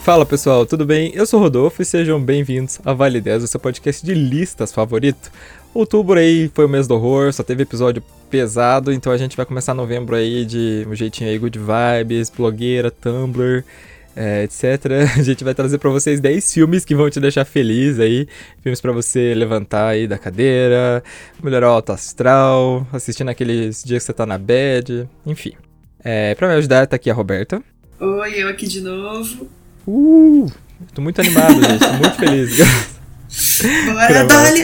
Fala pessoal, tudo bem? Eu sou Rodolfo e sejam bem-vindos a Vale 10, o seu podcast de listas favorito. Outubro aí foi o mês do horror, só teve episódio pesado, então a gente vai começar novembro aí de um jeitinho aí, good vibes, blogueira, Tumblr, é, etc. A gente vai trazer para vocês 10 filmes que vão te deixar feliz aí, filmes para você levantar aí da cadeira, melhorar o alto astral, assistindo aqueles dias que você tá na bed, enfim. É, pra me ajudar, tá aqui a Roberta. Oi, eu aqui de novo. Uh! Tô muito animado, gente, tô muito feliz. Bora, Dali!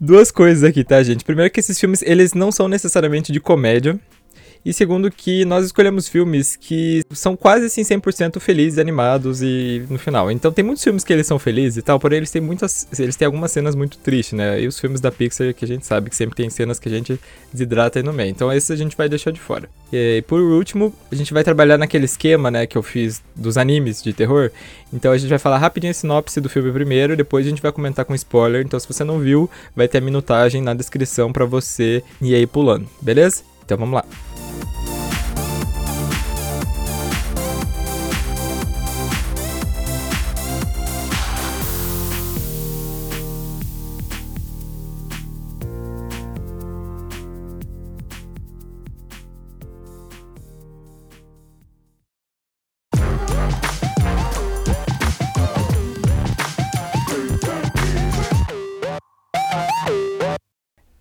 Duas coisas aqui, tá, gente? Primeiro que esses filmes, eles não são necessariamente de comédia. E segundo que nós escolhemos filmes que são quase assim 100% felizes, animados e no final. Então tem muitos filmes que eles são felizes e tal, porém eles têm muitas eles têm algumas cenas muito tristes, né? E os filmes da Pixar que a gente sabe que sempre tem cenas que a gente desidrata aí no meio. Então esses a gente vai deixar de fora. E por último, a gente vai trabalhar naquele esquema, né, que eu fiz dos animes de terror. Então a gente vai falar rapidinho a sinopse do filme primeiro, depois a gente vai comentar com spoiler. Então se você não viu, vai ter a minutagem na descrição para você ir aí pulando, beleza? Então vamos lá.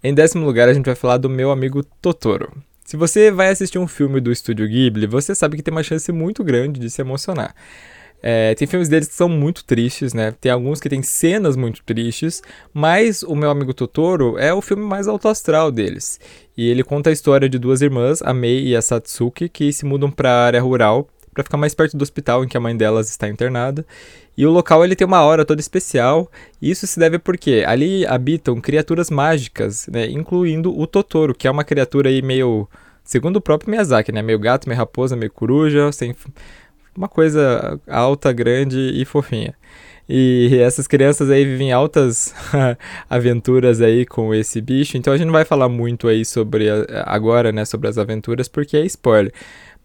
Em décimo lugar, a gente vai falar do meu amigo Totoro. Se você vai assistir um filme do estúdio Ghibli, você sabe que tem uma chance muito grande de se emocionar. É, tem filmes deles que são muito tristes, né? Tem alguns que tem cenas muito tristes, mas o meu amigo Totoro é o filme mais alto astral deles. E ele conta a história de duas irmãs, a Mei e a Satsuki, que se mudam para a área rural para ficar mais perto do hospital em que a mãe delas está internada. E o local ele tem uma aura toda especial. E isso se deve porque ali habitam criaturas mágicas, né, incluindo o Totoro, que é uma criatura aí meio, segundo o próprio Miyazaki, né, meio gato, meio raposa, meio coruja, sem uma coisa alta, grande e fofinha. E essas crianças aí vivem altas aventuras aí com esse bicho. Então a gente não vai falar muito aí sobre agora, né, sobre as aventuras, porque é spoiler.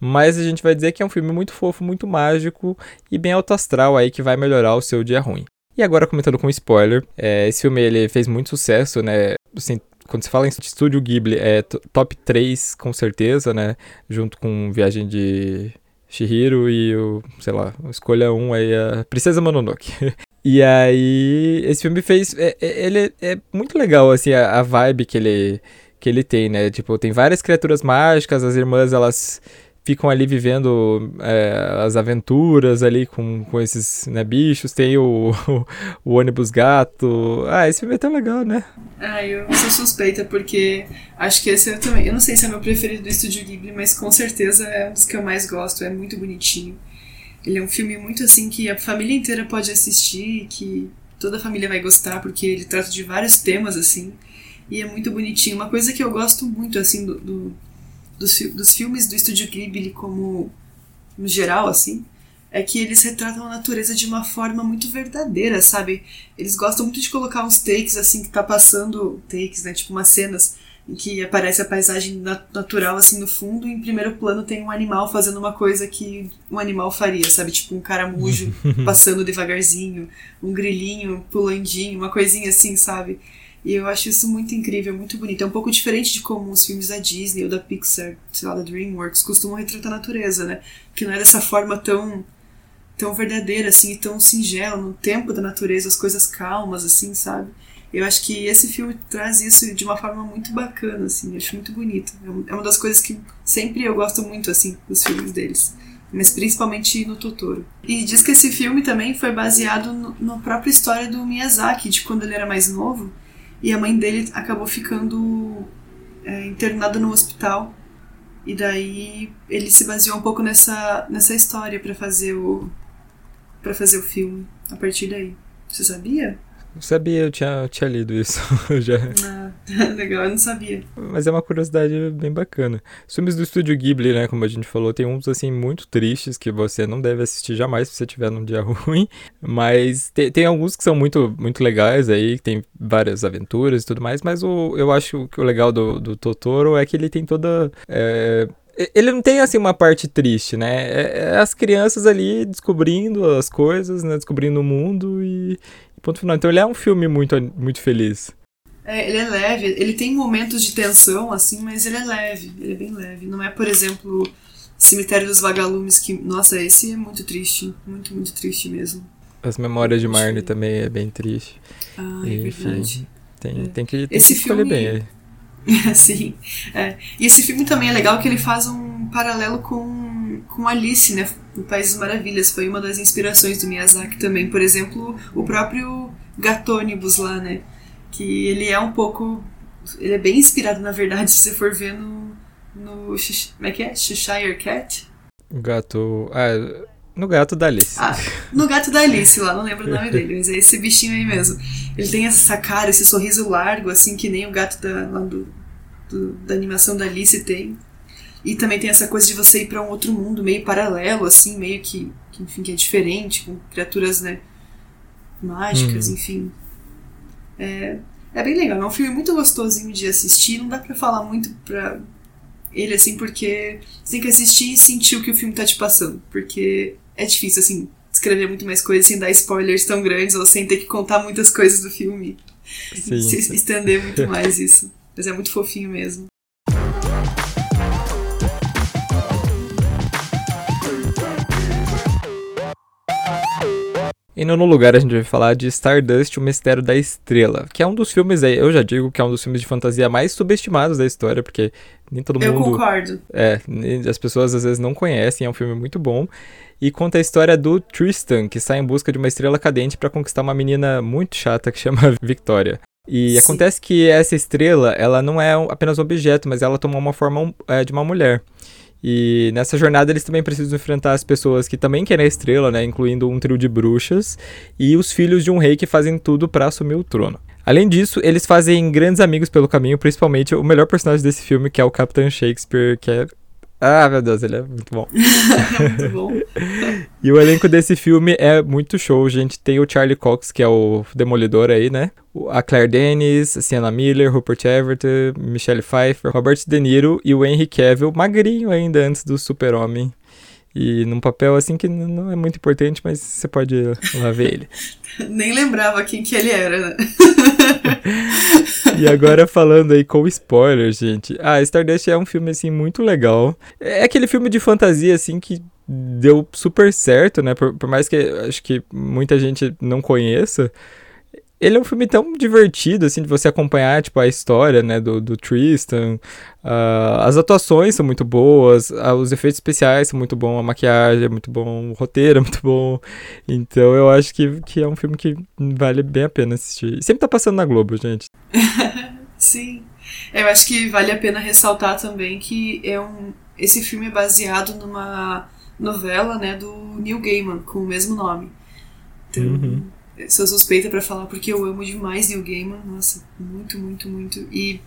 Mas a gente vai dizer que é um filme muito fofo, muito mágico e bem alto astral aí que vai melhorar o seu dia ruim. E agora comentando com spoiler, é, esse filme ele fez muito sucesso, né? Assim, quando se fala em estúdio Ghibli, é top 3 com certeza, né? Junto com Viagem de Shihiro e o, sei lá, escolha um aí, a Princesa Mononoke. e aí, esse filme fez, é, é, ele é muito legal, assim, a, a vibe que ele, que ele tem, né? Tipo, tem várias criaturas mágicas, as irmãs, elas ficam ali vivendo é, as aventuras ali com, com esses né, bichos. Tem o, o, o, ônibus gato. Ah, esse filme é tão legal, né? Ah, eu sou suspeita porque acho que esse eu também. Eu não sei se é meu preferido do Estúdio Ghibli, mas com certeza é um dos que eu mais gosto. É muito bonitinho. Ele é um filme muito assim que a família inteira pode assistir, que toda a família vai gostar, porque ele trata de vários temas assim. E é muito bonitinho. Uma coisa que eu gosto muito assim do, do dos, dos filmes do Estúdio Ghibli como no geral assim é que eles retratam a natureza de uma forma muito verdadeira, sabe? Eles gostam muito de colocar uns takes assim que tá passando takes, né, tipo umas cenas em que aparece a paisagem natural assim no fundo e em primeiro plano tem um animal fazendo uma coisa que um animal faria, sabe? Tipo um caramujo passando devagarzinho, um grilinho pulandinho, uma coisinha assim, sabe? E eu acho isso muito incrível, muito bonito. É um pouco diferente de como os filmes da Disney ou da Pixar, sei lá, da DreamWorks, costumam retratar a natureza, né? Que não é dessa forma tão tão verdadeira, assim, tão singela, no tempo da natureza, as coisas calmas, assim, sabe? Eu acho que esse filme traz isso de uma forma muito bacana, assim, eu acho muito bonito. É, é uma das coisas que sempre eu gosto muito, assim, dos filmes deles. Mas principalmente no Totoro. E diz que esse filme também foi baseado na própria história do Miyazaki, de quando ele era mais novo e a mãe dele acabou ficando é, internada no hospital. E daí ele se baseou um pouco nessa, nessa história para fazer o para fazer o filme a partir daí. Você sabia? Não sabia, eu tinha, eu tinha lido isso já. Ah, legal, eu não sabia. Mas é uma curiosidade bem bacana. Os filmes do estúdio Ghibli, né, como a gente falou, tem uns assim muito tristes que você não deve assistir jamais se você tiver num dia ruim, mas tem, tem alguns que são muito, muito legais aí, tem várias aventuras e tudo mais, mas o, eu acho que o legal do, do Totoro é que ele tem toda é, ele não tem assim uma parte triste, né? É, é as crianças ali descobrindo as coisas, né? Descobrindo o mundo e, e ponto final. Então ele é um filme muito, muito feliz. É, ele é leve, ele tem momentos de tensão, assim, mas ele é leve, ele é bem leve. Não é, por exemplo, Cemitério dos Vagalumes, que, nossa, esse é muito triste, muito, muito triste mesmo. As Memórias de Marne também é bem triste. Ah, é Enfim, verdade. Tem, é. tem que, tem esse que escolher filme... bem. Sim. É. E esse filme também é legal que ele faz um paralelo com, com Alice, né? No País das Maravilhas. Foi uma das inspirações do Miyazaki também. Por exemplo, o próprio Gatônibus lá, né? Que ele é um pouco. Ele é bem inspirado, na verdade, se você for ver no. no como é que é? Cheshire Cat? Gato. Ah, no gato da Alice. Ah, no gato da Alice lá, não lembro o nome dele, mas é esse bichinho aí mesmo. Ele tem essa cara, esse sorriso largo, assim, que nem o gato da, do, do, da animação da Alice tem. E também tem essa coisa de você ir para um outro mundo meio paralelo, assim, meio que, que, enfim, que é diferente, com criaturas, né, mágicas, hum. enfim. É, é bem legal, é um filme muito gostosinho de assistir, não dá pra falar muito pra ele, assim, porque você tem que assistir e sentir o que o filme tá te passando, porque é difícil, assim, escrever muito mais coisas sem dar spoilers tão grandes ou sem ter que contar muitas coisas do filme. Sim. Se estender muito mais isso. Mas é muito fofinho mesmo. E no lugar a gente vai falar de Stardust, o Mistério da Estrela, que é um dos filmes eu já digo que é um dos filmes de fantasia mais subestimados da história, porque nem todo eu mundo... Eu concordo. É, as pessoas às vezes não conhecem, é um filme muito bom e conta a história do Tristan, que sai em busca de uma estrela cadente para conquistar uma menina muito chata que chama Victoria. E Sim. acontece que essa estrela, ela não é apenas um objeto, mas ela toma uma forma é, de uma mulher. E nessa jornada eles também precisam enfrentar as pessoas que também querem a estrela, né, incluindo um trio de bruxas e os filhos de um rei que fazem tudo para assumir o trono. Além disso, eles fazem grandes amigos pelo caminho, principalmente o melhor personagem desse filme, que é o Capitão Shakespeare, que é ah, meu Deus, ele é muito bom. muito bom. e o elenco desse filme é muito show, gente. Tem o Charlie Cox, que é o Demolidor aí, né? A Claire Denis, Sienna Miller, Rupert Everett, Michelle Pfeiffer, Robert De Niro e o Henry Cavill, magrinho ainda antes do Super-Homem. E num papel assim que não é muito importante, mas você pode lá ver ele. Nem lembrava quem que ele era, né? e agora falando aí com spoilers, gente. Ah, Stardust é um filme assim muito legal. É aquele filme de fantasia assim que deu super certo, né? Por, por mais que acho que muita gente não conheça ele é um filme tão divertido, assim, de você acompanhar, tipo, a história, né, do, do Tristan. Uh, as atuações são muito boas, uh, os efeitos especiais são muito bons, a maquiagem é muito bom, o roteiro é muito bom. Então eu acho que, que é um filme que vale bem a pena assistir. E sempre tá passando na Globo, gente. Sim. Eu acho que vale a pena ressaltar também que é um, esse filme é baseado numa novela, né, do Neil Gaiman, com o mesmo nome. Então... Uhum sou suspeita para falar porque eu amo demais Neil Gaiman, nossa, muito, muito, muito. E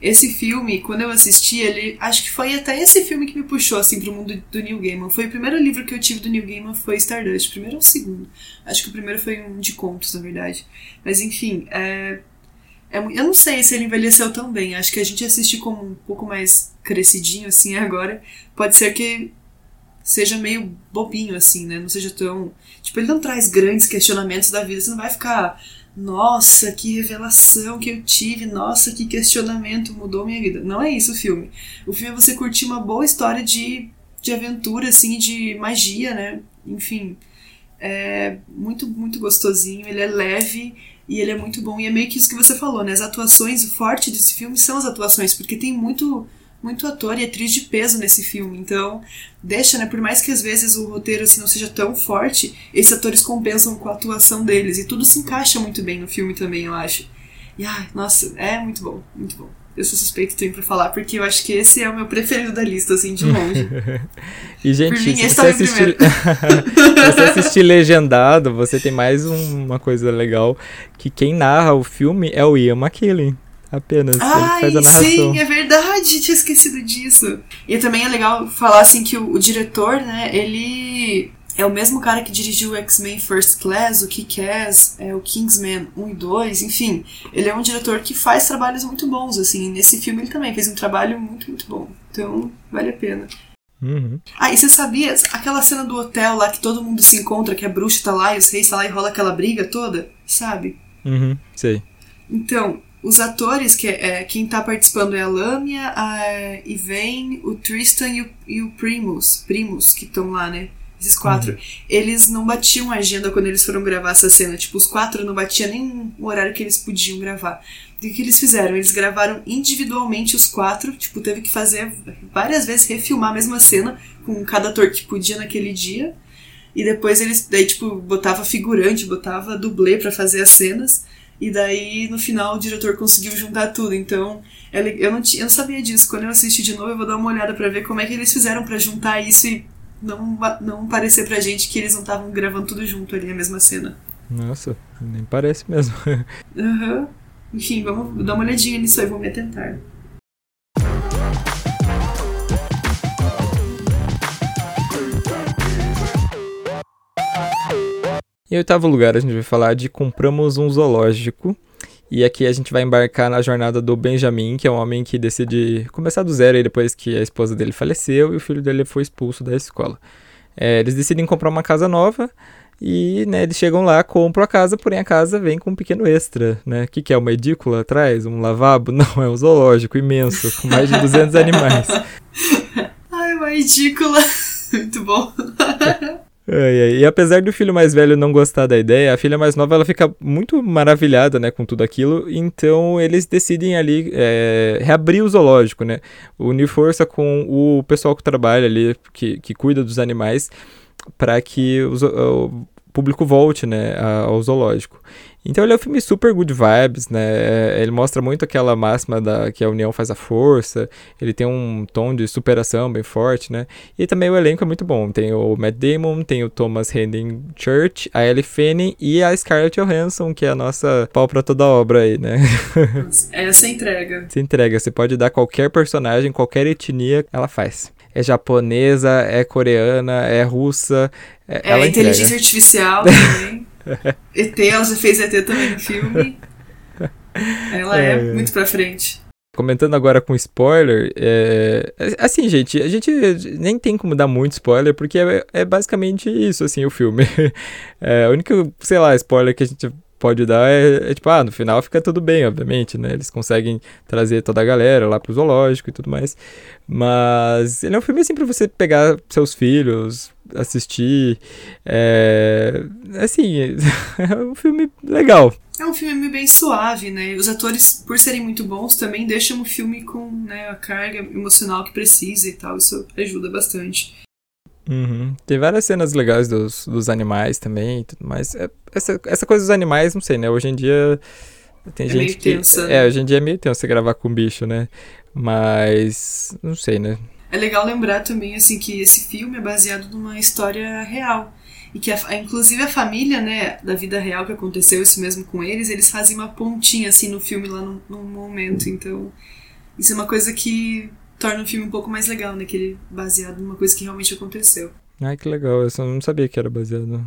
esse filme, quando eu assisti ele, acho que foi até esse filme que me puxou assim pro mundo do Neil Gaiman. Foi o primeiro livro que eu tive do Neil Gaiman foi Stardust, primeiro ou segundo. Acho que o primeiro foi um de contos, na verdade. Mas enfim, é, é, eu não sei se ele envelheceu tão bem. Acho que a gente assiste como um pouco mais crescidinho assim agora. Pode ser que seja meio bobinho, assim, né? Não seja tão. Tipo, ele não traz grandes questionamentos da vida. Você não vai ficar, nossa, que revelação que eu tive, nossa, que questionamento mudou minha vida. Não é isso o filme. O filme é você curtir uma boa história de, de aventura, assim, de magia, né? Enfim. É muito, muito gostosinho. Ele é leve e ele é muito bom. E é meio que isso que você falou, né? As atuações, o forte desse filme são as atuações, porque tem muito muito ator e atriz de peso nesse filme. Então, deixa, né? Por mais que às vezes o roteiro assim não seja tão forte, esses atores compensam com a atuação deles. E tudo se encaixa muito bem no filme também, eu acho. E ai, nossa, é muito bom, muito bom. Eu sou suspeito também pra falar, porque eu acho que esse é o meu preferido da lista, assim, de longe. e, gente, mim, se, você tá assistir... se você assistir legendado, você tem mais um, uma coisa legal, que quem narra o filme é o Ian McKellen apenas. Ai, ele faz a narração. sim, é verdade, tinha esquecido disso. E também é legal falar assim que o, o diretor, né, ele é o mesmo cara que dirigiu o X-Men First Class, o Kick-Ass, é, o Kingsman 1 e 2, enfim. Ele é um diretor que faz trabalhos muito bons, assim. Nesse filme ele também fez um trabalho muito, muito bom. Então, vale a pena. Uhum. Ah, e você sabia aquela cena do hotel lá que todo mundo se encontra, que a bruxa tá lá e os reis tá lá e rola aquela briga toda? Sabe? Uhum, sei. Então, os atores, que é, quem tá participando é a Lâmia, a Yvain, o Tristan e o, e o Primus, Primus, que estão lá, né? Esses quatro. Uhum. Eles não batiam a agenda quando eles foram gravar essa cena. Tipo, os quatro não batiam nem o horário que eles podiam gravar. E o que eles fizeram? Eles gravaram individualmente os quatro. Tipo, teve que fazer várias vezes refilmar a mesma cena com cada ator que podia naquele dia. E depois eles, daí, tipo, botava figurante, botava dublê para fazer as cenas. E daí, no final, o diretor conseguiu juntar tudo. Então, eu não, eu não sabia disso. Quando eu assistir de novo, eu vou dar uma olhada para ver como é que eles fizeram para juntar isso e não, não parecer pra gente que eles não estavam gravando tudo junto ali, a mesma cena. Nossa, nem parece mesmo. Uhum. Enfim, vamos dar uma olhadinha nisso aí, vamos me atentar. Em oitavo lugar, a gente vai falar de Compramos um Zoológico. E aqui a gente vai embarcar na jornada do Benjamin, que é um homem que decide começar do zero depois que a esposa dele faleceu e o filho dele foi expulso da escola. É, eles decidem comprar uma casa nova e né, eles chegam lá, compram a casa, porém a casa vem com um pequeno extra, né? O que, que é? Uma edícula atrás? Um lavabo? Não, é um zoológico imenso, com mais de 200 animais. Ai, uma edícula. Muito bom. E apesar do filho mais velho não gostar da ideia, a filha mais nova ela fica muito maravilhada, né, com tudo aquilo. Então eles decidem ali é, reabrir o zoológico, né, unir força com o pessoal que trabalha ali, que, que cuida dos animais, para que os, o público volte, né, ao zoológico. Então ele é um filme super good vibes, né? Ele mostra muito aquela máxima da que a união faz a força. Ele tem um tom de superação bem forte, né? E também o elenco é muito bom. Tem o Matt Damon, tem o Thomas Hayden Church, a Ellie Fanning e a Scarlett Johansson, que é a nossa pau pra toda obra aí, né? Essa entrega. Essa entrega. Você pode dar qualquer personagem, qualquer etnia, ela faz é japonesa, é coreana, é russa. É, é ela inteligência entrega. artificial também. ET, ela já fez ET também no filme. Ela é, é muito pra frente. Comentando agora com spoiler, é... assim, gente, a gente nem tem como dar muito spoiler, porque é, é basicamente isso, assim, o filme. É, o único, sei lá, spoiler que a gente pode dar é, é, tipo, ah, no final fica tudo bem, obviamente, né? Eles conseguem trazer toda a galera lá pro zoológico e tudo mais. Mas ele é um filme assim pra você pegar seus filhos, assistir. É, assim, é um filme legal. É um filme bem suave, né? Os atores, por serem muito bons, também deixam o filme com né, a carga emocional que precisa e tal. Isso ajuda bastante. Uhum. Tem várias cenas legais dos, dos animais também e tudo mais. É, essa, essa coisa dos animais, não sei, né? Hoje em dia tem é gente meio que. Tensa, né? É, hoje em dia é meio tenso você gravar com bicho, né? Mas. Não sei, né? É legal lembrar também, assim, que esse filme é baseado numa história real. E que, a, inclusive, a família, né, da vida real que aconteceu isso mesmo com eles, eles fazem uma pontinha, assim, no filme lá no momento. Então, isso é uma coisa que torna o filme um pouco mais legal, né? Que ele é baseado numa coisa que realmente aconteceu. Ai, que legal. Eu só não sabia que era baseado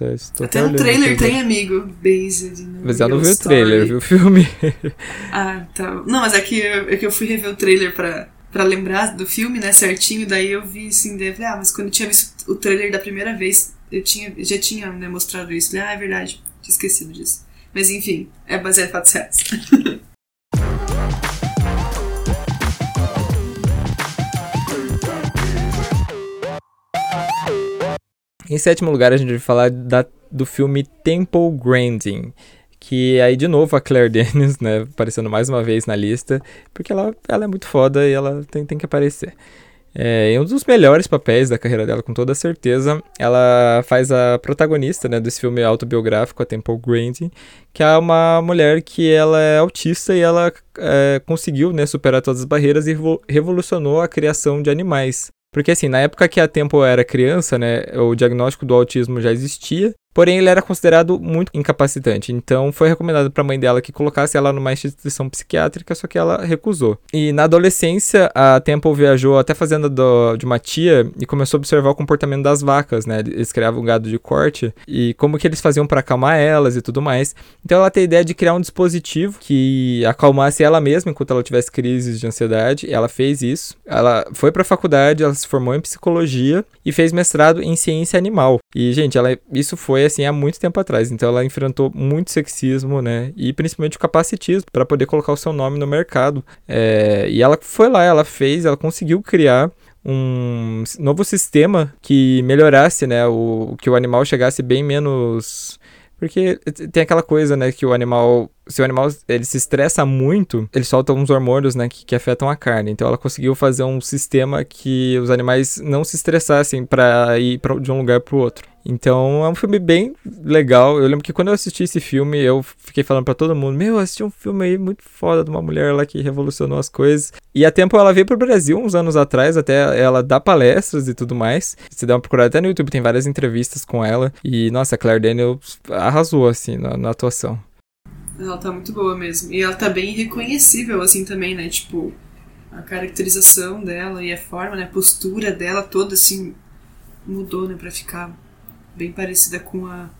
é, até no trailer tem, amigo. Based. Mas eu não vi o trailer, viu o filme. ah, tá. Não, mas é que, eu, é que eu fui rever o trailer pra, pra lembrar do filme, né, certinho. Daí eu vi assim, daí falei, ah, mas quando eu tinha visto o trailer da primeira vez, eu tinha, já tinha né, mostrado isso. Falei, ah, é verdade, tinha esquecido disso. Mas enfim, é baseado em fatos reais. Em sétimo lugar, a gente vai falar da, do filme Temple Grandin, que aí de novo a Claire Denis, né, aparecendo mais uma vez na lista, porque ela, ela é muito foda e ela tem, tem que aparecer. É, em um dos melhores papéis da carreira dela, com toda certeza, ela faz a protagonista né, desse filme autobiográfico, a Temple Grandin, que é uma mulher que ela é autista e ela é, conseguiu né, superar todas as barreiras e revolucionou a criação de animais. Porque assim, na época que a Tempo era criança, né, o diagnóstico do autismo já existia, Porém, ele era considerado muito incapacitante, então foi recomendado para a mãe dela que colocasse ela numa instituição psiquiátrica, só que ela recusou. E na adolescência, a Temple viajou até a fazenda do, de uma tia e começou a observar o comportamento das vacas, né? Eles criavam gado de corte e como que eles faziam para acalmar elas e tudo mais. Então ela tem a ideia de criar um dispositivo que acalmasse ela mesma enquanto ela tivesse crises de ansiedade. Ela fez isso. Ela foi para a faculdade, ela se formou em psicologia e fez mestrado em ciência animal. E gente, ela isso foi foi assim há muito tempo atrás. Então ela enfrentou muito sexismo, né? E principalmente o capacitismo para poder colocar o seu nome no mercado. É, e ela foi lá, ela fez, ela conseguiu criar um novo sistema que melhorasse, né? O que o animal chegasse bem menos porque tem aquela coisa, né, que o animal, se o animal ele se estressa muito, ele solta uns hormônios, né, que, que afetam a carne. Então ela conseguiu fazer um sistema que os animais não se estressassem para ir pra, de um lugar para o outro. Então é um filme bem legal. Eu lembro que quando eu assisti esse filme, eu fiquei falando para todo mundo: Meu, assisti um filme aí muito foda de uma mulher lá que revolucionou as coisas. E a tempo ela veio pro Brasil uns anos atrás, até ela dá palestras e tudo mais. Se der uma procurada até no YouTube, tem várias entrevistas com ela. E nossa, a Claire Daniels arrasou assim na, na atuação. Ela tá muito boa mesmo. E ela tá bem reconhecível assim também, né? Tipo, a caracterização dela e a forma, né? A postura dela toda assim mudou, né? Pra ficar bem parecida com a,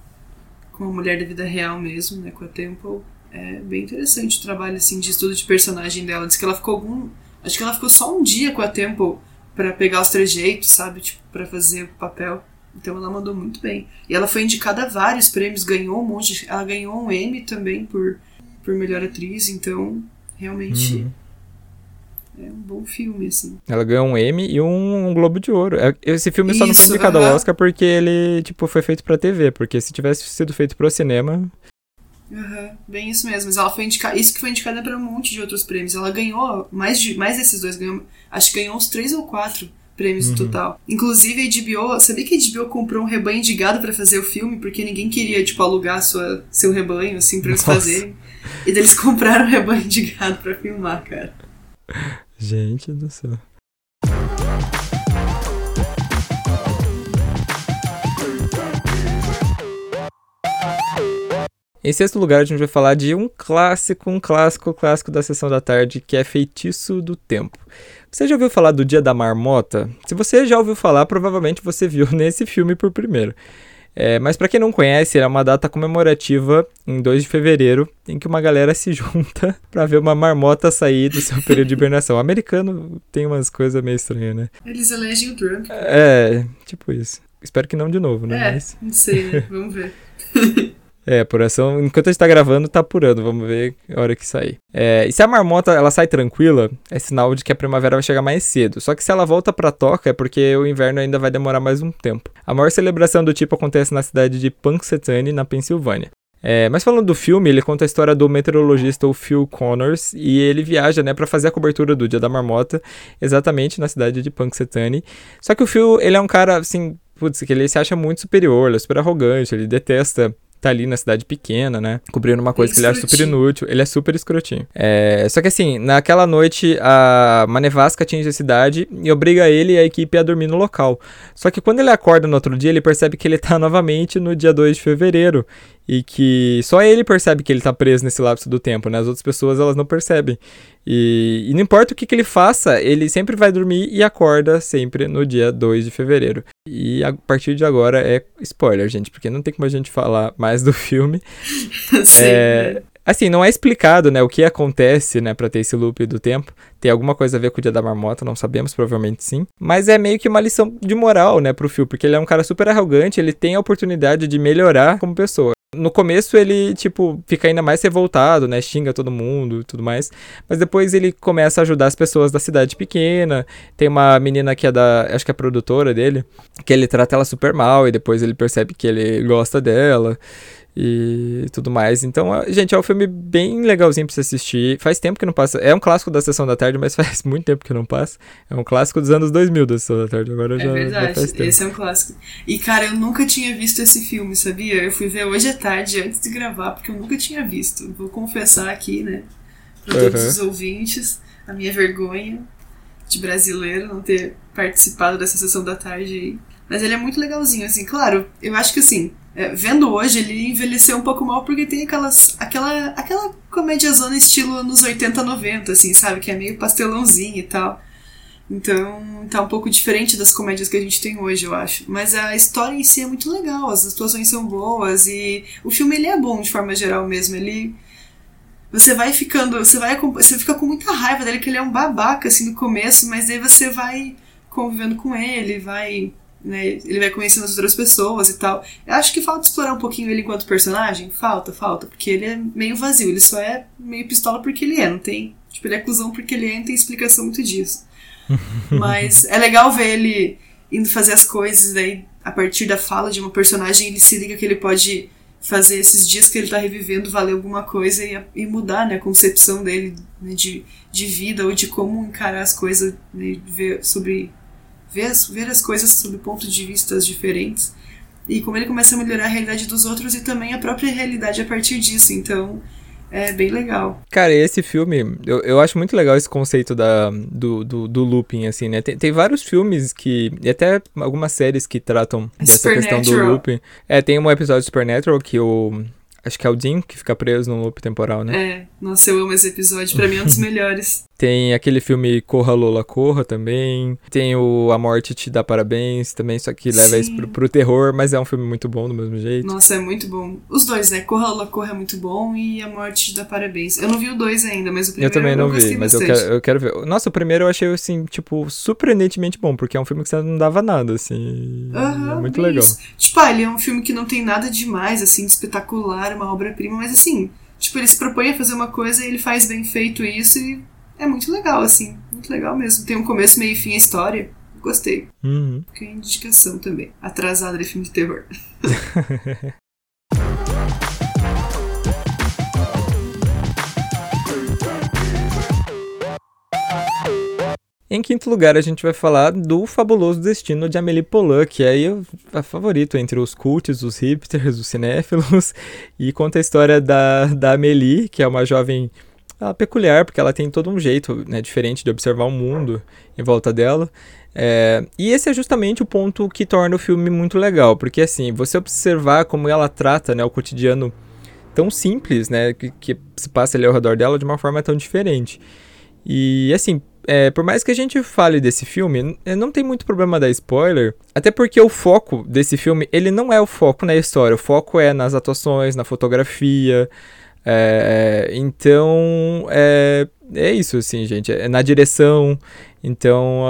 com a mulher da vida real mesmo, né, com a Temple. É bem interessante o trabalho assim de estudo de personagem dela. Diz que ela ficou algum, acho que ela ficou só um dia com a Temple para pegar os trejeitos, sabe, tipo, para fazer o papel. Então ela mandou muito bem. E ela foi indicada a vários prêmios, ganhou um monte, ela ganhou um Emmy também por por melhor atriz, então realmente uhum. É um bom filme, assim. Ela ganhou um Emmy e um, Globo de Ouro. É, esse filme Isso, só não foi indicado ao Oscar porque ele, tipo, foi feito pra TV. Porque se tivesse sido feito pro cinema... Uhum, bem isso mesmo. Mas ela foi indicada... Isso que foi indicada para um monte de outros prêmios. Ela ganhou mais, de, mais desses dois. Ganhou, acho que ganhou uns três ou quatro prêmios uhum. no total. Inclusive, a HBO... Sabia que a HBO comprou um rebanho de gado para fazer o filme? Porque ninguém queria, tipo, alugar sua, seu rebanho, assim, pra eles Nossa. fazerem. E eles compraram um rebanho de gado para filmar, cara. Gente do céu. Em sexto lugar, a gente vai falar de um clássico, um clássico, clássico da sessão da tarde, que é Feitiço do Tempo. Você já ouviu falar do Dia da Marmota? Se você já ouviu falar, provavelmente você viu nesse filme por primeiro. É, mas para quem não conhece, é uma data comemorativa em 2 de fevereiro, em que uma galera se junta para ver uma marmota sair do seu período de hibernação. O americano tem umas coisas meio estranhas, né? Eles elegem o Trump. É, tipo isso. Espero que não de novo, né? É, Mas... não sei, né? Vamos ver. É, apuração. Enquanto a gente tá gravando, tá apurando. Vamos ver a hora que sair. É, e se a marmota ela sai tranquila, é sinal de que a primavera vai chegar mais cedo. Só que se ela volta pra toca, é porque o inverno ainda vai demorar mais um tempo. A maior celebração do tipo acontece na cidade de Punxsutawney, na Pensilvânia. É, mas falando do filme, ele conta a história do meteorologista o Phil Connors e ele viaja, né, para fazer a cobertura do Dia da Marmota, exatamente na cidade de Punxsutawney. Só que o Phil, ele é um cara assim, putz, que ele se acha muito superior, ele é super arrogante, ele detesta tá ali na cidade pequena, né? Cobrindo uma coisa que ele acha super inútil. Ele é super escrotinho. É, só que assim, naquela noite, a, uma nevasca atinge a cidade e obriga ele e a equipe a dormir no local. Só que quando ele acorda no outro dia, ele percebe que ele tá novamente no dia 2 de fevereiro e que só ele percebe que ele tá preso nesse lapso do tempo, né? As outras pessoas elas não percebem. E, e, não importa o que, que ele faça, ele sempre vai dormir e acorda sempre no dia 2 de fevereiro. E a partir de agora é spoiler, gente, porque não tem como a gente falar mais do filme. Sim. É, assim, não é explicado, né, o que acontece, né, para ter esse loop do tempo. Tem alguma coisa a ver com o Dia da Marmota, não sabemos, provavelmente sim. Mas é meio que uma lição de moral, né, pro Phil, porque ele é um cara super arrogante, ele tem a oportunidade de melhorar como pessoa. No começo ele, tipo, fica ainda mais revoltado, né? Xinga todo mundo e tudo mais. Mas depois ele começa a ajudar as pessoas da cidade pequena. Tem uma menina que é da. Acho que é a produtora dele. Que ele trata ela super mal e depois ele percebe que ele gosta dela e tudo mais. Então, gente, é um filme bem legalzinho pra você assistir. Faz tempo que não passa. É um clássico da Sessão da Tarde, mas faz muito tempo que não passa. É um clássico dos anos 2000 da Sessão da Tarde. Agora é já, verdade, já esse é um clássico. E, cara, eu nunca tinha visto esse filme, sabia? Eu fui ver hoje à tarde, antes de gravar, porque eu nunca tinha visto. Vou confessar aqui, né, pra todos uhum. os ouvintes, a minha vergonha de brasileiro não ter participado dessa Sessão da Tarde aí. Mas ele é muito legalzinho, assim. Claro, eu acho que, assim é, vendo hoje, ele envelheceu um pouco mal porque tem aquelas, aquela, aquela comédia zona estilo anos 80, 90, assim, sabe? Que é meio pastelãozinho e tal. Então, tá um pouco diferente das comédias que a gente tem hoje, eu acho. Mas a história em si é muito legal, as atuações são boas e o filme ele é bom de forma geral mesmo. Ele você vai ficando, você vai você fica com muita raiva dele que ele é um babaca assim no começo, mas aí você vai convivendo com ele, vai né, ele vai conhecendo as outras pessoas e tal. Eu acho que falta explorar um pouquinho ele enquanto personagem. Falta, falta. Porque ele é meio vazio. Ele só é meio pistola porque ele é. Não tem. Tipo, ele é cuzão porque ele é. Não tem explicação muito disso. Mas é legal ver ele indo fazer as coisas. Daí, a partir da fala de uma personagem, ele se liga que ele pode fazer esses dias que ele tá revivendo valer alguma coisa e, e mudar né, a concepção dele né, de, de vida ou de como encarar as coisas, né, ver sobre ver as, ver as coisas sob pontos de vista diferentes e como ele começa a melhorar a realidade dos outros e também a própria realidade a partir disso. Então, é bem legal. Cara, esse filme, eu, eu acho muito legal esse conceito da, do, do, do looping, assim, né? Tem, tem vários filmes que. E até algumas séries que tratam dessa questão do looping. É, tem um episódio de Supernatural que o. Acho que é o Dean que fica preso num loop temporal, né? É, nossa, eu amo esse episódio, pra mim é um dos melhores. Tem aquele filme Corra Lola Corra também. Tem o A Morte Te Dá Parabéns também, só que leva Sim. isso pro, pro, terror, mas é um filme muito bom do mesmo jeito. Nossa, é muito bom. Os dois, né? Corra Lola Corra é muito bom e A Morte Te Dá Parabéns. Eu não vi o dois ainda, mas o primeiro eu também não eu vi, mas eu quero, eu quero, ver. Nossa, o primeiro eu achei, assim, tipo, surpreendentemente bom, porque é um filme que você não dava nada, assim. Uhum, é muito legal. Isso. Tipo, ah, ele é um filme que não tem nada demais, assim, de espetacular, uma obra-prima, mas assim. Tipo, ele se propõe a fazer uma coisa e ele faz bem feito isso e é muito legal, assim. Muito legal mesmo. Tem um começo, meio e fim a história. Gostei. Uhum. Fica indicação também. Atrasada de filme de terror. Em quinto lugar, a gente vai falar do fabuloso destino de Amélie Poulain, que é a favorito entre os cults, os hipsters, os cinéfilos, e conta a história da, da Amélie, que é uma jovem ela peculiar, porque ela tem todo um jeito né, diferente de observar o mundo em volta dela. É, e esse é justamente o ponto que torna o filme muito legal, porque assim, você observar como ela trata né, o cotidiano tão simples, né, que, que se passa ali ao redor dela de uma forma tão diferente. E assim, é, por mais que a gente fale desse filme, não tem muito problema dar spoiler, até porque o foco desse filme, ele não é o foco na história, o foco é nas atuações, na fotografia, é, então, é, é isso, assim, gente. É na direção. Então,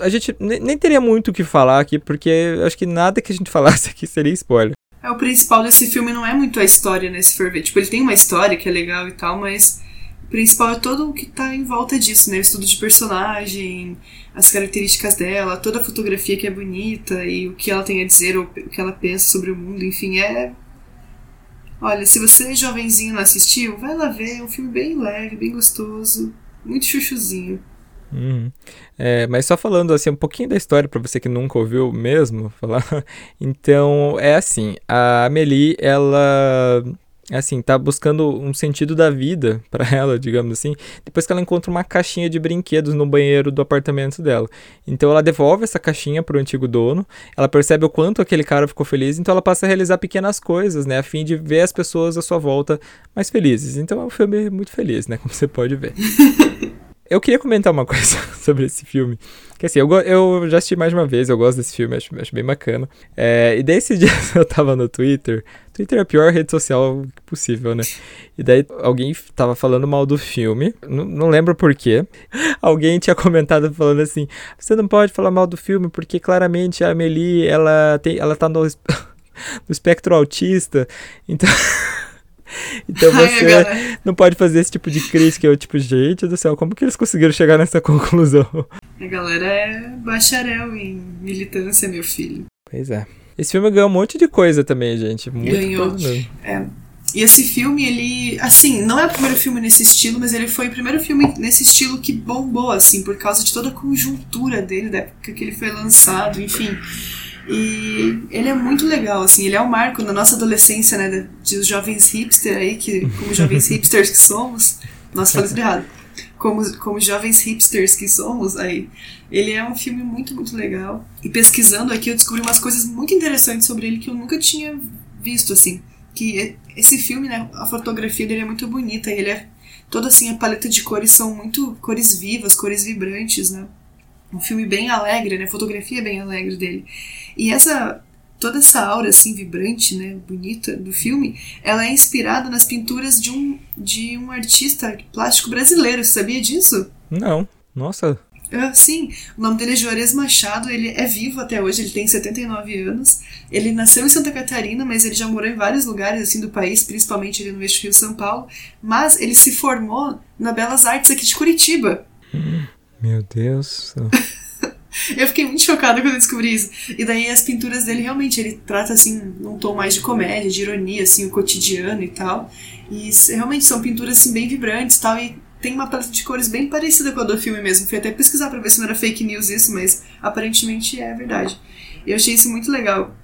a, a gente nem teria muito o que falar aqui, porque acho que nada que a gente falasse aqui seria spoiler. É, o principal desse filme não é muito a história, né, se for ver. Tipo, ele tem uma história que é legal e tal, mas o principal é todo o que tá em volta disso, né? O estudo de personagem, as características dela, toda a fotografia que é bonita e o que ela tem a dizer, ou o que ela pensa sobre o mundo, enfim, é Olha, se você jovenzinho não assistiu, vai lá ver. É um filme bem leve, bem gostoso, muito chuchuzinho. Uhum. É, mas só falando assim um pouquinho da história para você que nunca ouviu mesmo falar. Então é assim, a Amelie ela assim, tá buscando um sentido da vida para ela, digamos assim, depois que ela encontra uma caixinha de brinquedos no banheiro do apartamento dela. Então ela devolve essa caixinha pro antigo dono, ela percebe o quanto aquele cara ficou feliz, então ela passa a realizar pequenas coisas, né, a fim de ver as pessoas à sua volta mais felizes. Então é um filme muito feliz, né, como você pode ver. Eu queria comentar uma coisa sobre esse filme. Que assim, eu, eu já assisti mais uma vez, eu gosto desse filme, acho, acho bem bacana. É, e daí esses dias eu tava no Twitter. Twitter é a pior rede social possível, né? E daí alguém tava falando mal do filme, não, não lembro porquê. Alguém tinha comentado falando assim: você não pode falar mal do filme porque claramente a Amelie, ela, tem, ela tá no, no espectro autista. Então. Então você Ai, não pode fazer esse tipo de crítica. Eu, tipo, gente do céu, como que eles conseguiram chegar nessa conclusão? A galera é bacharel em militância, meu filho. Pois é. Esse filme ganhou um monte de coisa também, gente. Muito ganhou. É. E esse filme, ele, assim, não é o primeiro filme nesse estilo, mas ele foi o primeiro filme nesse estilo que bombou, assim, por causa de toda a conjuntura dele, da época que ele foi lançado, enfim. E ele é muito legal, assim, ele é um marco na nossa adolescência, né, de, jovens hipster aí, que, como jovens hipsters que somos, nossa, falei tudo errado, como, como jovens hipsters que somos, aí, ele é um filme muito, muito legal. E pesquisando aqui, eu descobri umas coisas muito interessantes sobre ele que eu nunca tinha visto, assim. Que esse filme, né, a fotografia dele é muito bonita, ele é toda assim, a paleta de cores são muito cores vivas, cores vibrantes, né? Um filme bem alegre, né? Fotografia bem alegre dele. E essa toda essa aura assim vibrante, né, bonita do filme, ela é inspirada nas pinturas de um de um artista plástico brasileiro. Você sabia disso? Não. Nossa. Uh, sim, o nome dele é Juarez Machado, ele é vivo até hoje, ele tem 79 anos. Ele nasceu em Santa Catarina, mas ele já morou em vários lugares assim do país, principalmente ali no eixo Rio São Paulo. Mas ele se formou na Belas Artes aqui de Curitiba. Meu Deus. eu fiquei muito chocada quando eu descobri isso. E daí as pinturas dele realmente ele trata assim num tom mais de comédia, de ironia, assim, o cotidiano e tal. E realmente são pinturas assim bem vibrantes e tal e tem uma paleta de cores bem parecida com a do filme mesmo. Fui até pesquisar pra ver se não era fake news isso, mas aparentemente é verdade. Eu achei isso muito legal.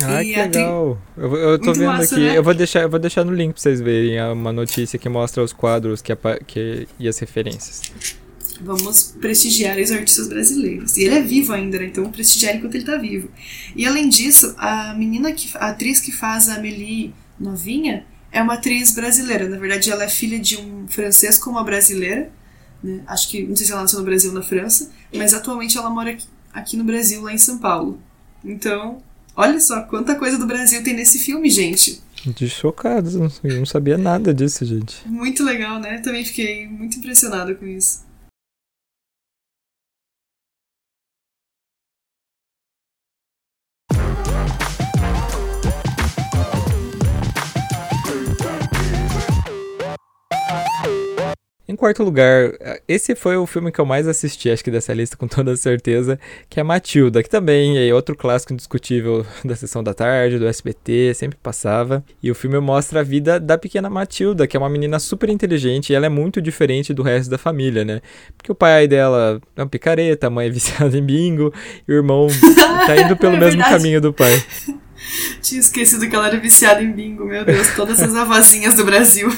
Ah, que legal. Eu, eu tô muito vendo massa, aqui. Né? Eu, vou deixar, eu vou deixar no link pra vocês verem uma notícia que mostra os quadros que, que, e as referências. Vamos prestigiar os artistas brasileiros. E ele é vivo ainda, né? Então vamos prestigiar enquanto ele tá vivo. E além disso, a menina que. a atriz que faz a Amélie novinha é uma atriz brasileira. Na verdade, ela é filha de um francês com uma brasileira. Né? Acho que, não sei se ela nasceu no Brasil ou na França, mas atualmente ela mora aqui, aqui no Brasil, lá em São Paulo. Então, olha só quanta coisa do Brasil tem nesse filme, gente. De chocado, eu não sabia nada disso, gente. Muito legal, né? Também fiquei muito impressionada com isso. Em quarto lugar, esse foi o filme que eu mais assisti, acho que dessa lista com toda certeza, que é Matilda, que também é outro clássico indiscutível da sessão da tarde, do SBT, sempre passava. E o filme mostra a vida da pequena Matilda, que é uma menina super inteligente e ela é muito diferente do resto da família, né? Porque o pai dela é um picareta, a mãe é viciada em bingo, e o irmão tá indo pelo é mesmo caminho do pai. Tinha esquecido que ela era viciada em bingo, meu Deus, todas as avazinhas do Brasil.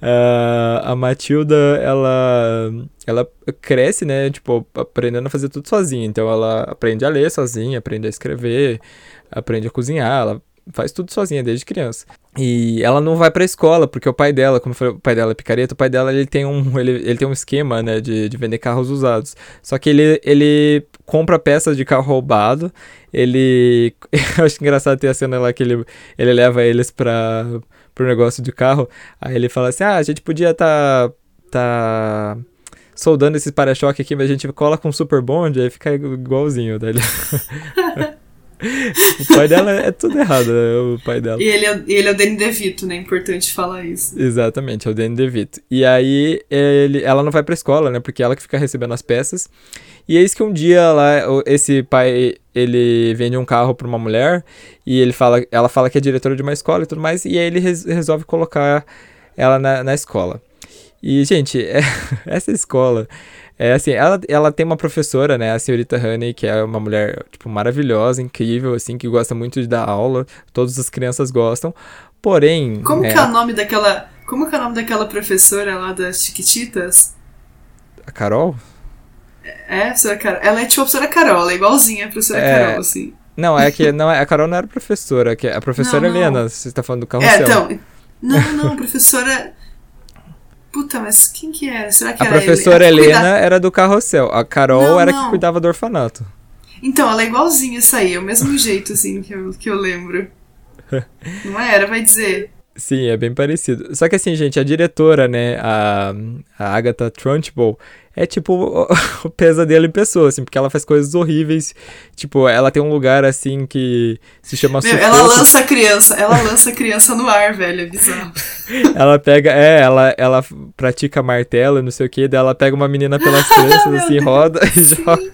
Uh, a Matilda, ela, ela cresce, né, tipo, aprendendo a fazer tudo sozinha. Então, ela aprende a ler sozinha, aprende a escrever, aprende a cozinhar, ela faz tudo sozinha desde criança. E ela não vai pra escola, porque o pai dela, como eu falei, o pai dela é picareta, o pai dela ele tem um, ele, ele tem um esquema, né, de, de vender carros usados. Só que ele, ele compra peças de carro roubado, ele... eu acho engraçado ter a cena lá que ele, ele leva eles pra pro negócio de carro. Aí ele fala assim: ah, a gente podia tá, tá soldando esse para-choque aqui, mas a gente cola com super bond, aí fica igualzinho. Daí o pai dela é tudo errado, né? o pai dela. E ele é, ele é o Danny DeVito, né? Importante falar isso. Exatamente, é o Danny DeVito. E aí ele, ela não vai pra escola, né? Porque ela que fica recebendo as peças. E eis que um dia lá, esse pai, ele vende um carro para uma mulher e ele fala, ela fala que é diretora de uma escola e tudo mais, e aí ele res, resolve colocar ela na, na escola. E, gente, é, essa escola, é assim, ela, ela tem uma professora, né, a senhorita Honey, que é uma mulher, tipo, maravilhosa, incrível, assim, que gosta muito de dar aula, todas as crianças gostam, porém... Como é, que é o nome daquela, como que é o nome daquela professora lá das Chiquititas? A Carol? É, a professora Carol. Ela é tipo a professora Carol, ela é igualzinha a professora é... Carol, assim. Não, é que não, é, a Carol não era professora, que a professora não, Helena, não. você está falando do carrossel. É, então. Não, não, professora. Puta, mas quem que era? Será que a era professora Helena cuida... era do carrossel. A Carol não, era que cuidava do orfanato. Então, ela é igualzinha essa aí, é o mesmo jeito, assim, que eu, que eu lembro. Não era? Vai dizer. Sim, é bem parecido. Só que assim, gente, a diretora, né, a, a Agatha Trunchbull, é tipo o, pesadelo em pessoa, assim, porque ela faz coisas horríveis. Tipo, ela tem um lugar assim que se chama Meu, Ela lança a criança, ela lança a criança no ar, velho, é bizarro. ela pega, é, ela, ela pratica martelo, não sei o que, daí ela pega uma menina pelas costas, assim, roda e joga.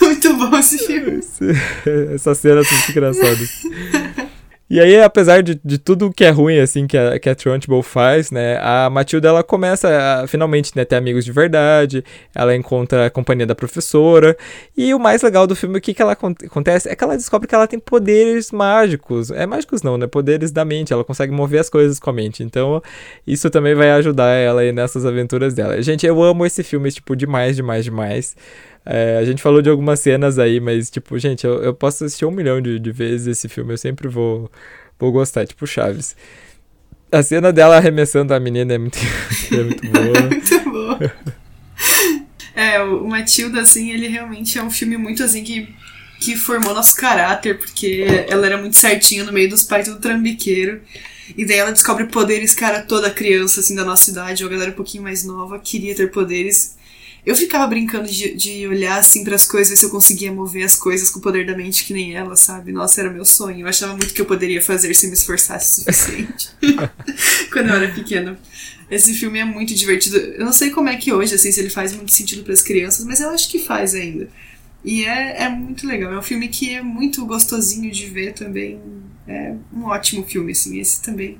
Muito bom esse filme. Essas cenas são muito engraçadas. E aí, apesar de, de tudo que é ruim, assim, que a, que a Trunchbull faz, né, a Matilda, ela começa a, finalmente, né, ter amigos de verdade, ela encontra a companhia da professora, e o mais legal do filme, o que que ela acontece, é que ela descobre que ela tem poderes mágicos, é mágicos não, né, poderes da mente, ela consegue mover as coisas com a mente, então isso também vai ajudar ela aí nessas aventuras dela. Gente, eu amo esse filme, tipo, demais, demais, demais. É, a gente falou de algumas cenas aí, mas, tipo, gente, eu, eu posso assistir um milhão de, de vezes esse filme, eu sempre vou, vou gostar, tipo Chaves. A cena dela arremessando a menina é muito, é muito boa. muito boa. É, o Matilda, assim, ele realmente é um filme muito, assim, que, que formou nosso caráter, porque ela era muito certinha no meio dos pais, tudo trambiqueiro. E daí ela descobre poderes, cara, toda criança, assim, da nossa idade, ou a galera um pouquinho mais nova, queria ter poderes. Eu ficava brincando de, de olhar assim para as coisas, ver se eu conseguia mover as coisas com o poder da mente que nem ela, sabe? Nossa, era meu sonho. Eu achava muito que eu poderia fazer se me esforçasse o suficiente. Quando eu era pequena. Esse filme é muito divertido. Eu não sei como é que hoje, assim, se ele faz muito sentido para as crianças, mas eu acho que faz ainda. E é, é muito legal. É um filme que é muito gostosinho de ver também. É um ótimo filme, assim. Esse também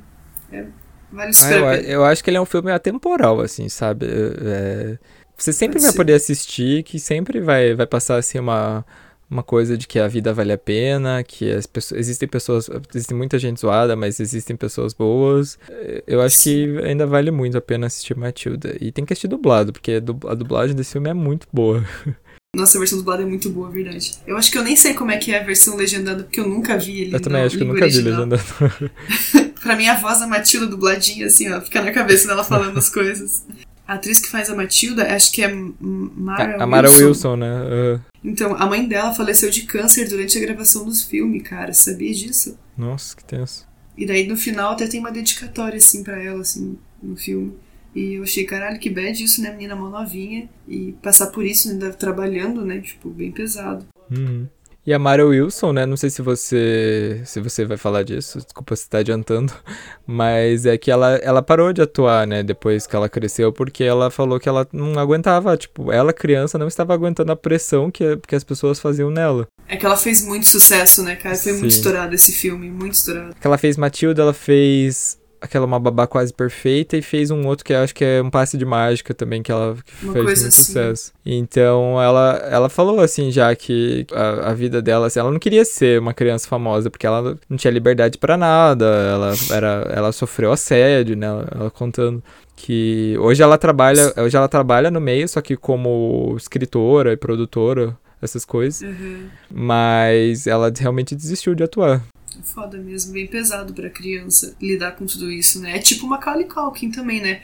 é, vale super ah, eu, eu, acho que ele é um filme atemporal, assim, sabe? É você sempre vai poder assistir, que sempre vai, vai passar assim uma, uma coisa de que a vida vale a pena, que as pessoas, existem pessoas, existe muita gente zoada, mas existem pessoas boas. Eu acho que ainda vale muito a pena assistir Matilda. E tem que assistir dublado, porque a dublagem desse filme é muito boa. Nossa, a versão dublada é muito boa, verdade. Eu acho que eu nem sei como é que é a versão legendada, porque eu nunca vi ele. Eu também acho que eu nunca original. vi legendado. pra mim, a voz da Matilda dubladinha, assim, ó, fica na cabeça dela falando as coisas. A atriz que faz a Matilda, acho que é Mara A Mara Wilson, Wilson né? Uh. Então, a mãe dela faleceu de câncer durante a gravação dos filmes, cara. Sabia disso? Nossa, que tenso. E daí no final até tem uma dedicatória, assim, para ela, assim, no filme. E eu achei, caralho, que bad isso, né? Menina mó novinha. E passar por isso, ainda trabalhando, né? Tipo, bem pesado. Uhum. E a Mara Wilson, né? Não sei se você se você vai falar disso, desculpa se tá adiantando, mas é que ela, ela parou de atuar, né? Depois que ela cresceu, porque ela falou que ela não aguentava, tipo, ela criança não estava aguentando a pressão que, que as pessoas faziam nela. É que ela fez muito sucesso, né, cara? Foi Sim. muito estourado esse filme, muito estourado. Que ela fez Matilda, ela fez aquela uma babá quase perfeita e fez um outro que acho que é um passe de mágica também que ela que fez muito assim. sucesso. Então ela ela falou assim já que a, a, vida dela assim, ela não queria ser uma criança famosa porque ela não tinha liberdade para nada, ela era ela sofreu assédio, né? Ela, ela contando que hoje ela trabalha hoje ela trabalha no meio só que como escritora e produtora essas coisas. Uhum. Mas ela realmente desistiu de atuar. Foda mesmo, bem pesado pra criança lidar com tudo isso, né? É tipo Macaulay Culkin também, né?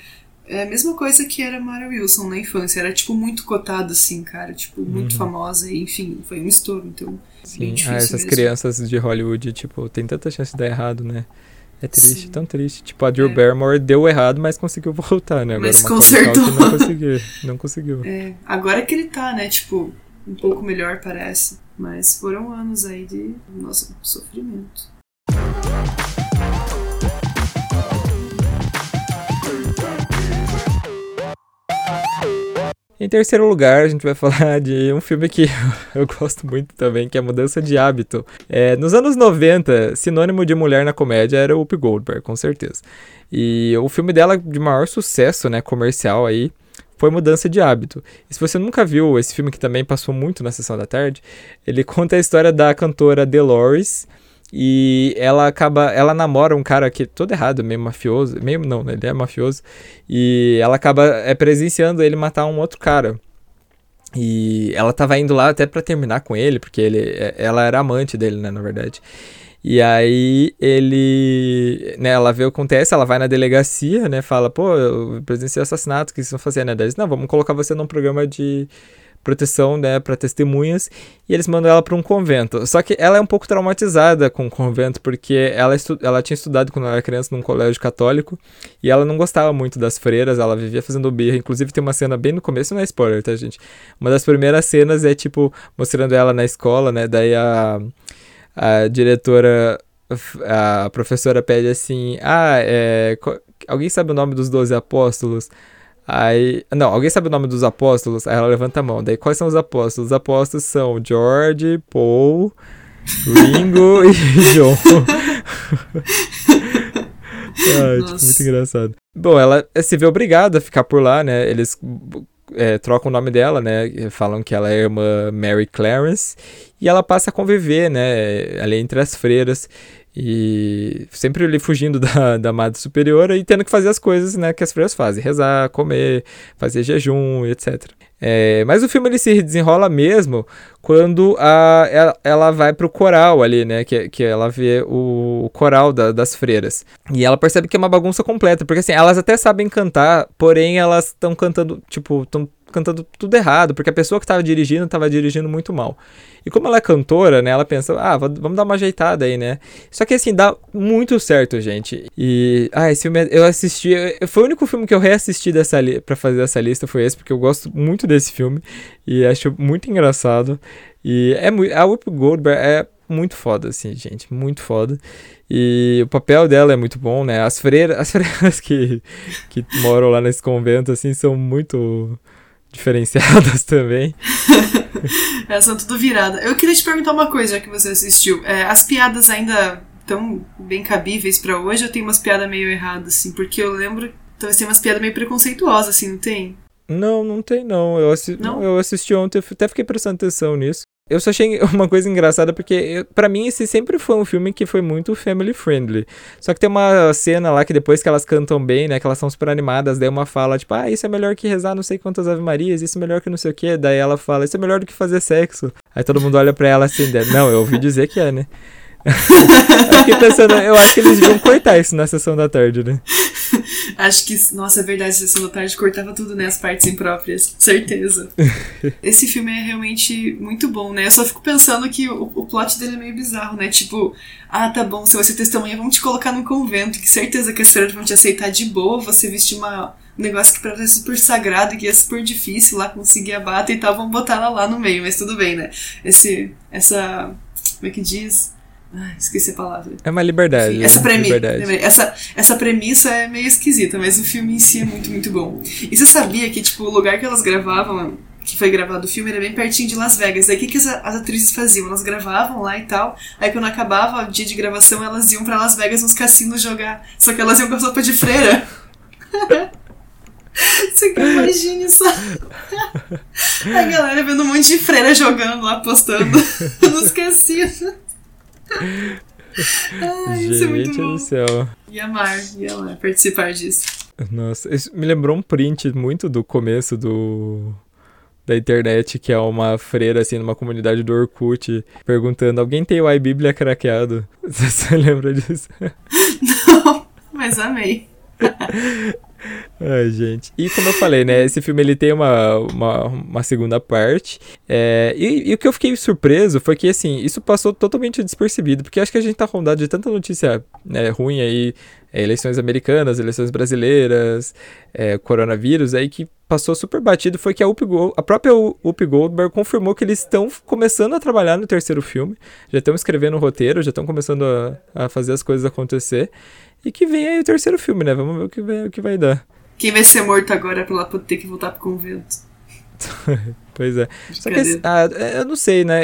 É a mesma coisa que era Mara Wilson na infância. Era, tipo, muito cotada, assim, cara. Tipo, muito uhum. famosa. E, enfim, foi um estouro. Então, Sim, ah, essas mesmo. crianças de Hollywood, tipo, tem tanta chance de dar errado, né? É triste, Sim. tão triste. Tipo, a Drew é. Barrymore deu errado, mas conseguiu voltar, né? Agora mas consertou. não conseguiu. Não conseguiu. É, agora que ele tá, né? Tipo, um pouco melhor, parece. Mas foram anos aí de nosso sofrimento. Em terceiro lugar, a gente vai falar de um filme que eu gosto muito também, que é Mudança de Hábito. É, nos anos 90, sinônimo de mulher na comédia era Whoopi Goldberg, com certeza. E o filme dela de maior sucesso, né, comercial aí, foi Mudança de Hábito. E se você nunca viu esse filme que também passou muito na sessão da tarde, ele conta a história da cantora Dolores e ela acaba, ela namora um cara que é todo errado, meio mafioso, meio não, né, ele é mafioso, e ela acaba é presenciando ele matar um outro cara. E ela tava indo lá até para terminar com ele, porque ele, é, ela era amante dele, né, na verdade. E aí ele, né, ela vê o que acontece, ela vai na delegacia, né, fala, pô, eu presenciei assassinato, o que vocês vão fazer, né? Daí eles, não, vamos colocar você num programa de proteção, né, para testemunhas, e eles mandam ela para um convento. Só que ela é um pouco traumatizada com o convento, porque ela, ela tinha estudado quando ela era criança num colégio católico, e ela não gostava muito das freiras, ela vivia fazendo birra. Inclusive tem uma cena bem no começo, não é spoiler, tá, gente? Uma das primeiras cenas é, tipo, mostrando ela na escola, né, daí a a diretora, a professora pede assim: Ah, é, alguém sabe o nome dos doze apóstolos? Aí, não, alguém sabe o nome dos apóstolos? Aí ela levanta a mão. Daí, quais são os apóstolos? Os apóstolos são George, Paul, Ringo e John. Ai, tipo, muito engraçado. Bom, ela se vê obrigada a ficar por lá, né? Eles é, trocam o nome dela, né? Falam que ela é a irmã Mary Clarence. E ela passa a conviver, né? Ali entre as freiras. E sempre ele fugindo da, da madre superiora e tendo que fazer as coisas né, que as freiras fazem: rezar, comer, fazer jejum, etc. É, mas o filme ele se desenrola mesmo quando a, ela, ela vai pro coral ali, né? Que, que ela vê o, o coral da, das freiras. E ela percebe que é uma bagunça completa, porque assim, elas até sabem cantar, porém elas estão cantando, tipo, estão cantando tudo errado, porque a pessoa que estava dirigindo estava dirigindo muito mal. E como ela é cantora, né, ela pensa, ah, vamos dar uma ajeitada aí, né? Só que assim, dá muito certo, gente. E, ah, esse filme, eu assisti, foi o único filme que eu reassisti dessa para fazer essa lista, foi esse, porque eu gosto muito desse filme e acho muito engraçado. E é muito, a Whoopi Goldberg é muito foda, assim, gente, muito foda. E o papel dela é muito bom, né? As freiras, as freiras que, que moram lá nesse convento, assim, são muito diferenciadas também. Elas são tudo virada. Eu queria te perguntar uma coisa, já que você assistiu. É, as piadas ainda tão bem cabíveis para hoje ou tem umas piadas meio erradas, assim? Porque eu lembro. Talvez tem umas piadas meio preconceituosas, assim, não tem? Não, não tem não. Eu, assi não? eu assisti ontem, até fiquei prestando atenção nisso. Eu só achei uma coisa engraçada porque, para mim, esse sempre foi um filme que foi muito family friendly. Só que tem uma cena lá que depois que elas cantam bem, né, que elas são super animadas, daí uma fala, tipo, ah, isso é melhor que rezar não sei quantas Ave Marias, isso é melhor que não sei o que. Daí ela fala, isso é melhor do que fazer sexo. Aí todo mundo olha pra ela assim, não, eu ouvi dizer que é, né? eu fiquei pensando, eu acho que eles deviam cortar isso na sessão da tarde, né? acho que, nossa, é verdade, sessão da tarde cortava tudo, né? As partes impróprias, certeza. Esse filme é realmente muito bom, né? Eu só fico pensando que o, o plot dele é meio bizarro, né? Tipo, ah, tá bom, se você testemunha, vamos te colocar num convento, que certeza que as pessoas vão te aceitar de boa, você vestir uma, um negócio que pra você é super sagrado, que é super difícil lá conseguir a bata e tal, vamos botar ela lá no meio, mas tudo bem, né? Esse, essa, como é que diz? Ai, esqueci a palavra. É uma liberdade. Enfim, essa, né? premi liberdade. Essa, essa premissa é meio esquisita, mas o filme em si é muito, muito bom. E você sabia que, tipo, o lugar que elas gravavam, que foi gravado o filme, era bem pertinho de Las Vegas. Aí o que, que as, as atrizes faziam? Elas gravavam lá e tal. Aí quando acabava o dia de gravação, elas iam para Las Vegas nos cassinos jogar. Só que elas iam com a roupa de freira. Você imagina só. A galera vendo um monte de freira jogando lá, apostando nos cassinos. Ai, isso é muito bom. do céu. Ia amar, ia amar participar disso. Nossa, isso me lembrou um print muito do começo do da internet, que é uma freira, assim, numa comunidade do Orkut, perguntando, alguém tem o iBíblia craqueado? Você lembra disso? Não, mas amei. Ai, gente. E como eu falei, né? Esse filme ele tem uma, uma, uma segunda parte. É, e, e, o que eu fiquei surpreso foi que, assim, isso passou totalmente despercebido. Porque acho que a gente tá rondado de tanta notícia né, ruim aí. É, eleições americanas, eleições brasileiras, é, coronavírus, aí que passou super batido foi que a, Gold, a própria Up Goldberg confirmou que eles estão começando a trabalhar no terceiro filme. Já estão escrevendo o roteiro, já estão começando a, a fazer as coisas acontecer. E que vem aí o terceiro filme, né? Vamos ver o que vai, o que vai dar. Quem vai ser morto agora pra ela ter que voltar pro convento? pois é. Só que, ah, eu não sei, né?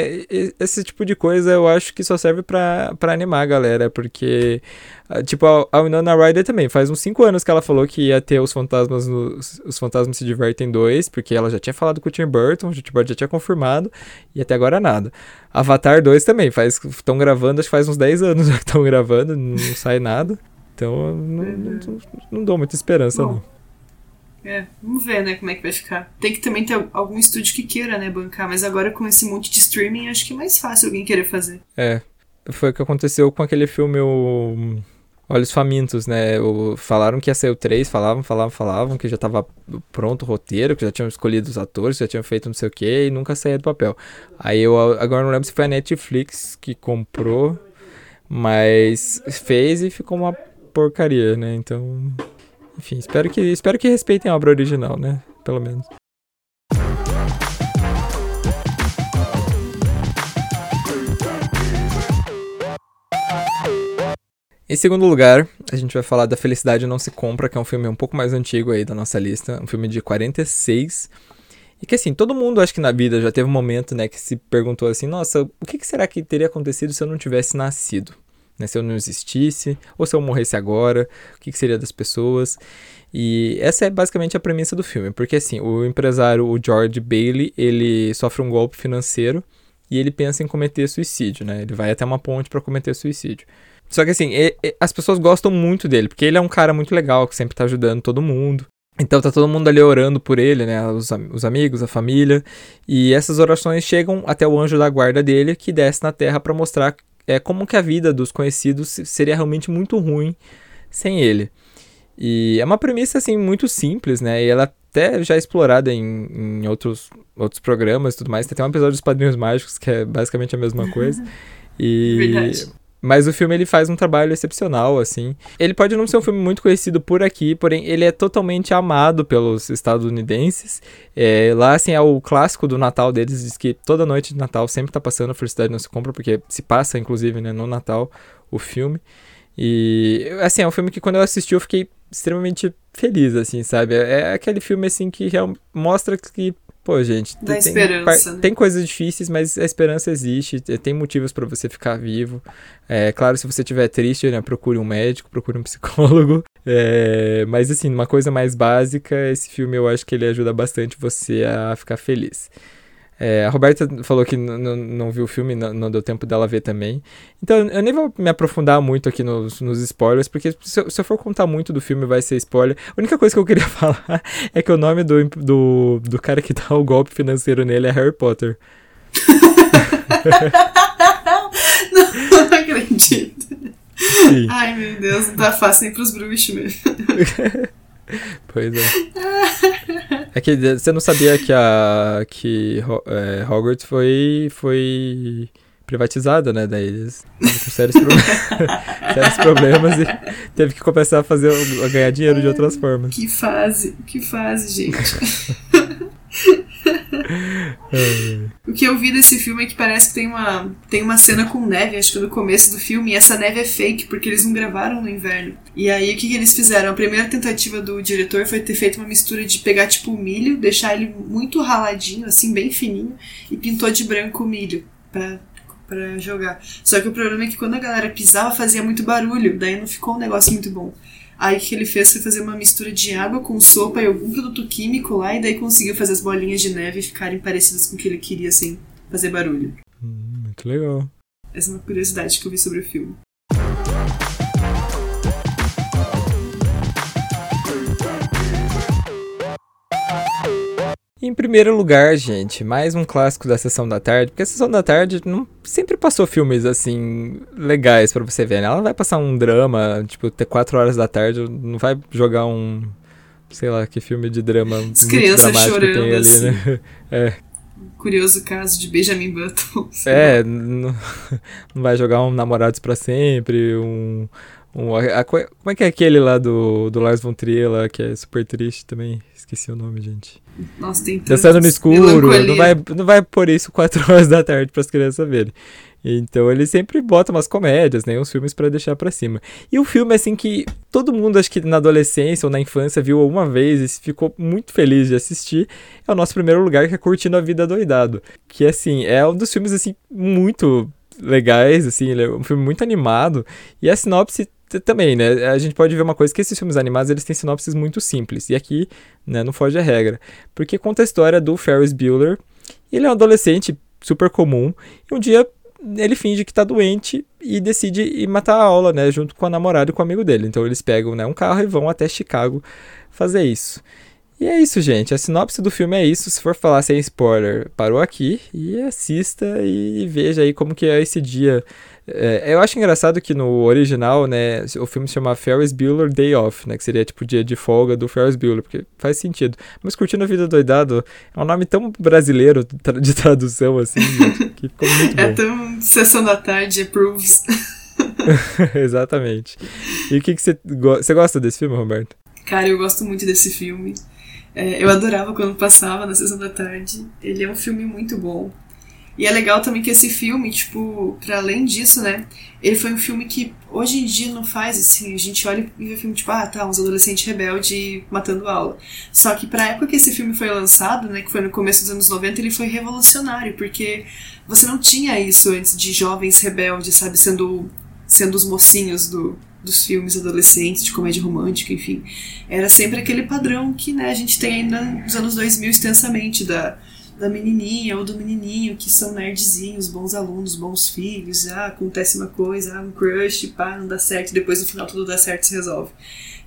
Esse tipo de coisa eu acho que só serve pra, pra animar a galera, porque, ah, tipo, a Winona Ryder também, faz uns 5 anos que ela falou que ia ter os fantasmas, no, os fantasmas se divertem dois, porque ela já tinha falado com o Tim Burton, o Tim Burton já tinha confirmado, e até agora nada. Avatar 2 também, faz, estão gravando, acho que faz uns 10 anos que estão gravando, não sai nada. Então, não, não, não dou muita esperança, Bom. não. É, vamos ver, né, como é que vai ficar. Tem que também ter algum estúdio que queira, né, bancar, mas agora com esse monte de streaming, acho que é mais fácil alguém querer fazer. É, foi o que aconteceu com aquele filme, o... Olhos Famintos, né? O... Falaram que ia ser o 3, falavam, falavam, falavam, que já tava pronto o roteiro, que já tinham escolhido os atores, já tinham feito não sei o que, e nunca saía do papel. Aí eu agora não lembro se foi a Netflix que comprou, mas fez e ficou uma porcaria, né? Então enfim, espero que, espero que respeitem a obra original, né? Pelo menos. Em segundo lugar, a gente vai falar da Felicidade Não Se Compra, que é um filme um pouco mais antigo aí da nossa lista, um filme de 46. E que assim, todo mundo acho que na vida já teve um momento, né, que se perguntou assim, nossa, o que, que será que teria acontecido se eu não tivesse nascido? Né? Se eu não existisse, ou se eu morresse agora, o que, que, seria das pessoas? E essa é basicamente a premissa do filme, porque assim, o empresário, o George Bailey, ele sofre um golpe financeiro e ele pensa em cometer suicídio, né? Ele vai até uma ponte para cometer suicídio. Só que assim, as pessoas gostam muito dele, porque ele é um cara muito legal, que sempre tá ajudando todo mundo. Então tá todo mundo ali orando por ele, né? Os, os, amigos, a família. E essas orações chegam até o anjo da guarda dele, que desce na terra para mostrar é, como que a vida dos conhecidos seria realmente muito ruim sem ele. E é uma premissa, assim, muito simples, né? E ela até já é explorada em, em outros, outros programas e tudo mais. Tem até um episódio dos Padrinhos Mágicos, que é basicamente a mesma coisa. E... Verdade. Mas o filme ele faz um trabalho excepcional, assim. Ele pode não ser um filme muito conhecido por aqui, porém ele é totalmente amado pelos estadunidenses. É, lá, assim, é o clássico do Natal deles, diz que toda noite de Natal sempre tá passando a Felicidade Não Se Compra, porque se passa, inclusive, né, no Natal, o filme. E, assim, é um filme que quando eu assisti eu fiquei extremamente feliz, assim, sabe? É, é aquele filme, assim, que mostra que Pô, gente, tem, esperança, né? tem coisas difíceis, mas a esperança existe, tem motivos para você ficar vivo. É claro, se você estiver triste, né, procure um médico, procure um psicólogo. É, mas assim, uma coisa mais básica, esse filme eu acho que ele ajuda bastante você a ficar feliz. É, a Roberta falou que não viu o filme, não, deu tempo dela ver também. Então, eu nem vou me aprofundar muito aqui nos, nos spoilers, porque se eu, se eu, for contar muito do filme, vai ser spoiler. A única coisa que eu queria falar é que o nome do, do, do cara que dá o golpe financeiro nele é Harry Potter. não, não acredito. Sim. Ai, meu Deus, não tá fácil nem pros bruxos mesmo. Pois é. É que você não sabia que a que é, Hogwarts foi foi privatizada, né? Daí eles com sérios, pro... sérios problemas e teve que começar a fazer a ganhar dinheiro de outras formas. Que fase, que fase, gente. o que eu vi desse filme é que parece que tem uma, tem uma cena com neve, acho que no começo do filme, e essa neve é fake, porque eles não gravaram no inverno. E aí o que, que eles fizeram? A primeira tentativa do diretor foi ter feito uma mistura de pegar tipo o milho, deixar ele muito raladinho, assim, bem fininho, e pintou de branco o milho. Pra para jogar. Só que o problema é que quando a galera pisava fazia muito barulho, daí não ficou um negócio muito bom. Aí o que ele fez foi fazer uma mistura de água com sopa e algum produto químico lá, e daí conseguiu fazer as bolinhas de neve ficarem parecidas com o que ele queria, sem fazer barulho. Hum, muito legal. Essa é uma curiosidade que eu vi sobre o filme. Em primeiro lugar, gente, mais um clássico da Sessão da Tarde, porque a Sessão da Tarde não sempre passou filmes assim legais para você ver, né? Ela vai passar um drama, tipo, ter 4 horas da tarde, não vai jogar um, sei lá, que filme de drama As crianças chorando tem ali, assim. né? É. Curioso caso de Benjamin Button. É, não, não vai jogar um Namorados para sempre, um um, a, a, como é que é aquele lá do, do Lars von Trier lá, que é super triste também? Esqueci o nome, gente. Nossa, tem Dançando no escuro, não vai, não vai pôr isso 4 horas da tarde para as crianças verem. Então ele sempre bota umas comédias, né, uns filmes para deixar para cima. E o filme assim que todo mundo acho que na adolescência ou na infância viu uma vez e ficou muito feliz de assistir, é o nosso primeiro lugar que é Curtindo a Vida Doidado, que assim, é um dos filmes assim muito legais, assim, ele é um filme muito animado e a sinopse também, né? A gente pode ver uma coisa que esses filmes animados eles têm sinopses muito simples. E aqui, né, não foge a regra. Porque conta a história do Ferris Bueller. Ele é um adolescente super comum. E um dia ele finge que tá doente e decide ir matar a aula, né? Junto com a namorada e com o amigo dele. Então eles pegam né, um carro e vão até Chicago fazer isso. E é isso, gente. A sinopse do filme é isso. Se for falar sem spoiler, parou aqui e assista e veja aí como que é esse dia é, eu acho engraçado que no original, né, o filme se chama Ferris Bueller Day Off, né, que seria tipo dia de folga do Ferris Bueller, porque faz sentido. Mas Curtindo a Vida Doidado é um nome tão brasileiro de tradução, assim, que ficou muito é bom. É tão Sessão da Tarde, approves. Exatamente. E o que, você, go gosta desse filme, Roberto? Cara, eu gosto muito desse filme. É, eu adorava quando passava na Sessão da Tarde. Ele é um filme muito bom. E é legal também que esse filme, tipo, para além disso, né? Ele foi um filme que hoje em dia não faz assim. A gente olha e vê filme tipo, ah, tá, uns adolescentes rebeldes matando aula. Só que pra época que esse filme foi lançado, né? Que foi no começo dos anos 90, ele foi revolucionário, porque você não tinha isso antes de jovens rebeldes, sabe? Sendo, sendo os mocinhos do, dos filmes adolescentes, de comédia romântica, enfim. Era sempre aquele padrão que né, a gente tem ainda nos anos 2000 extensamente da da menininha ou do menininho que são nerdzinhos, bons alunos, bons filhos, ah, acontece uma coisa, ah, um crush, pá, não dá certo, depois no final tudo dá certo e se resolve.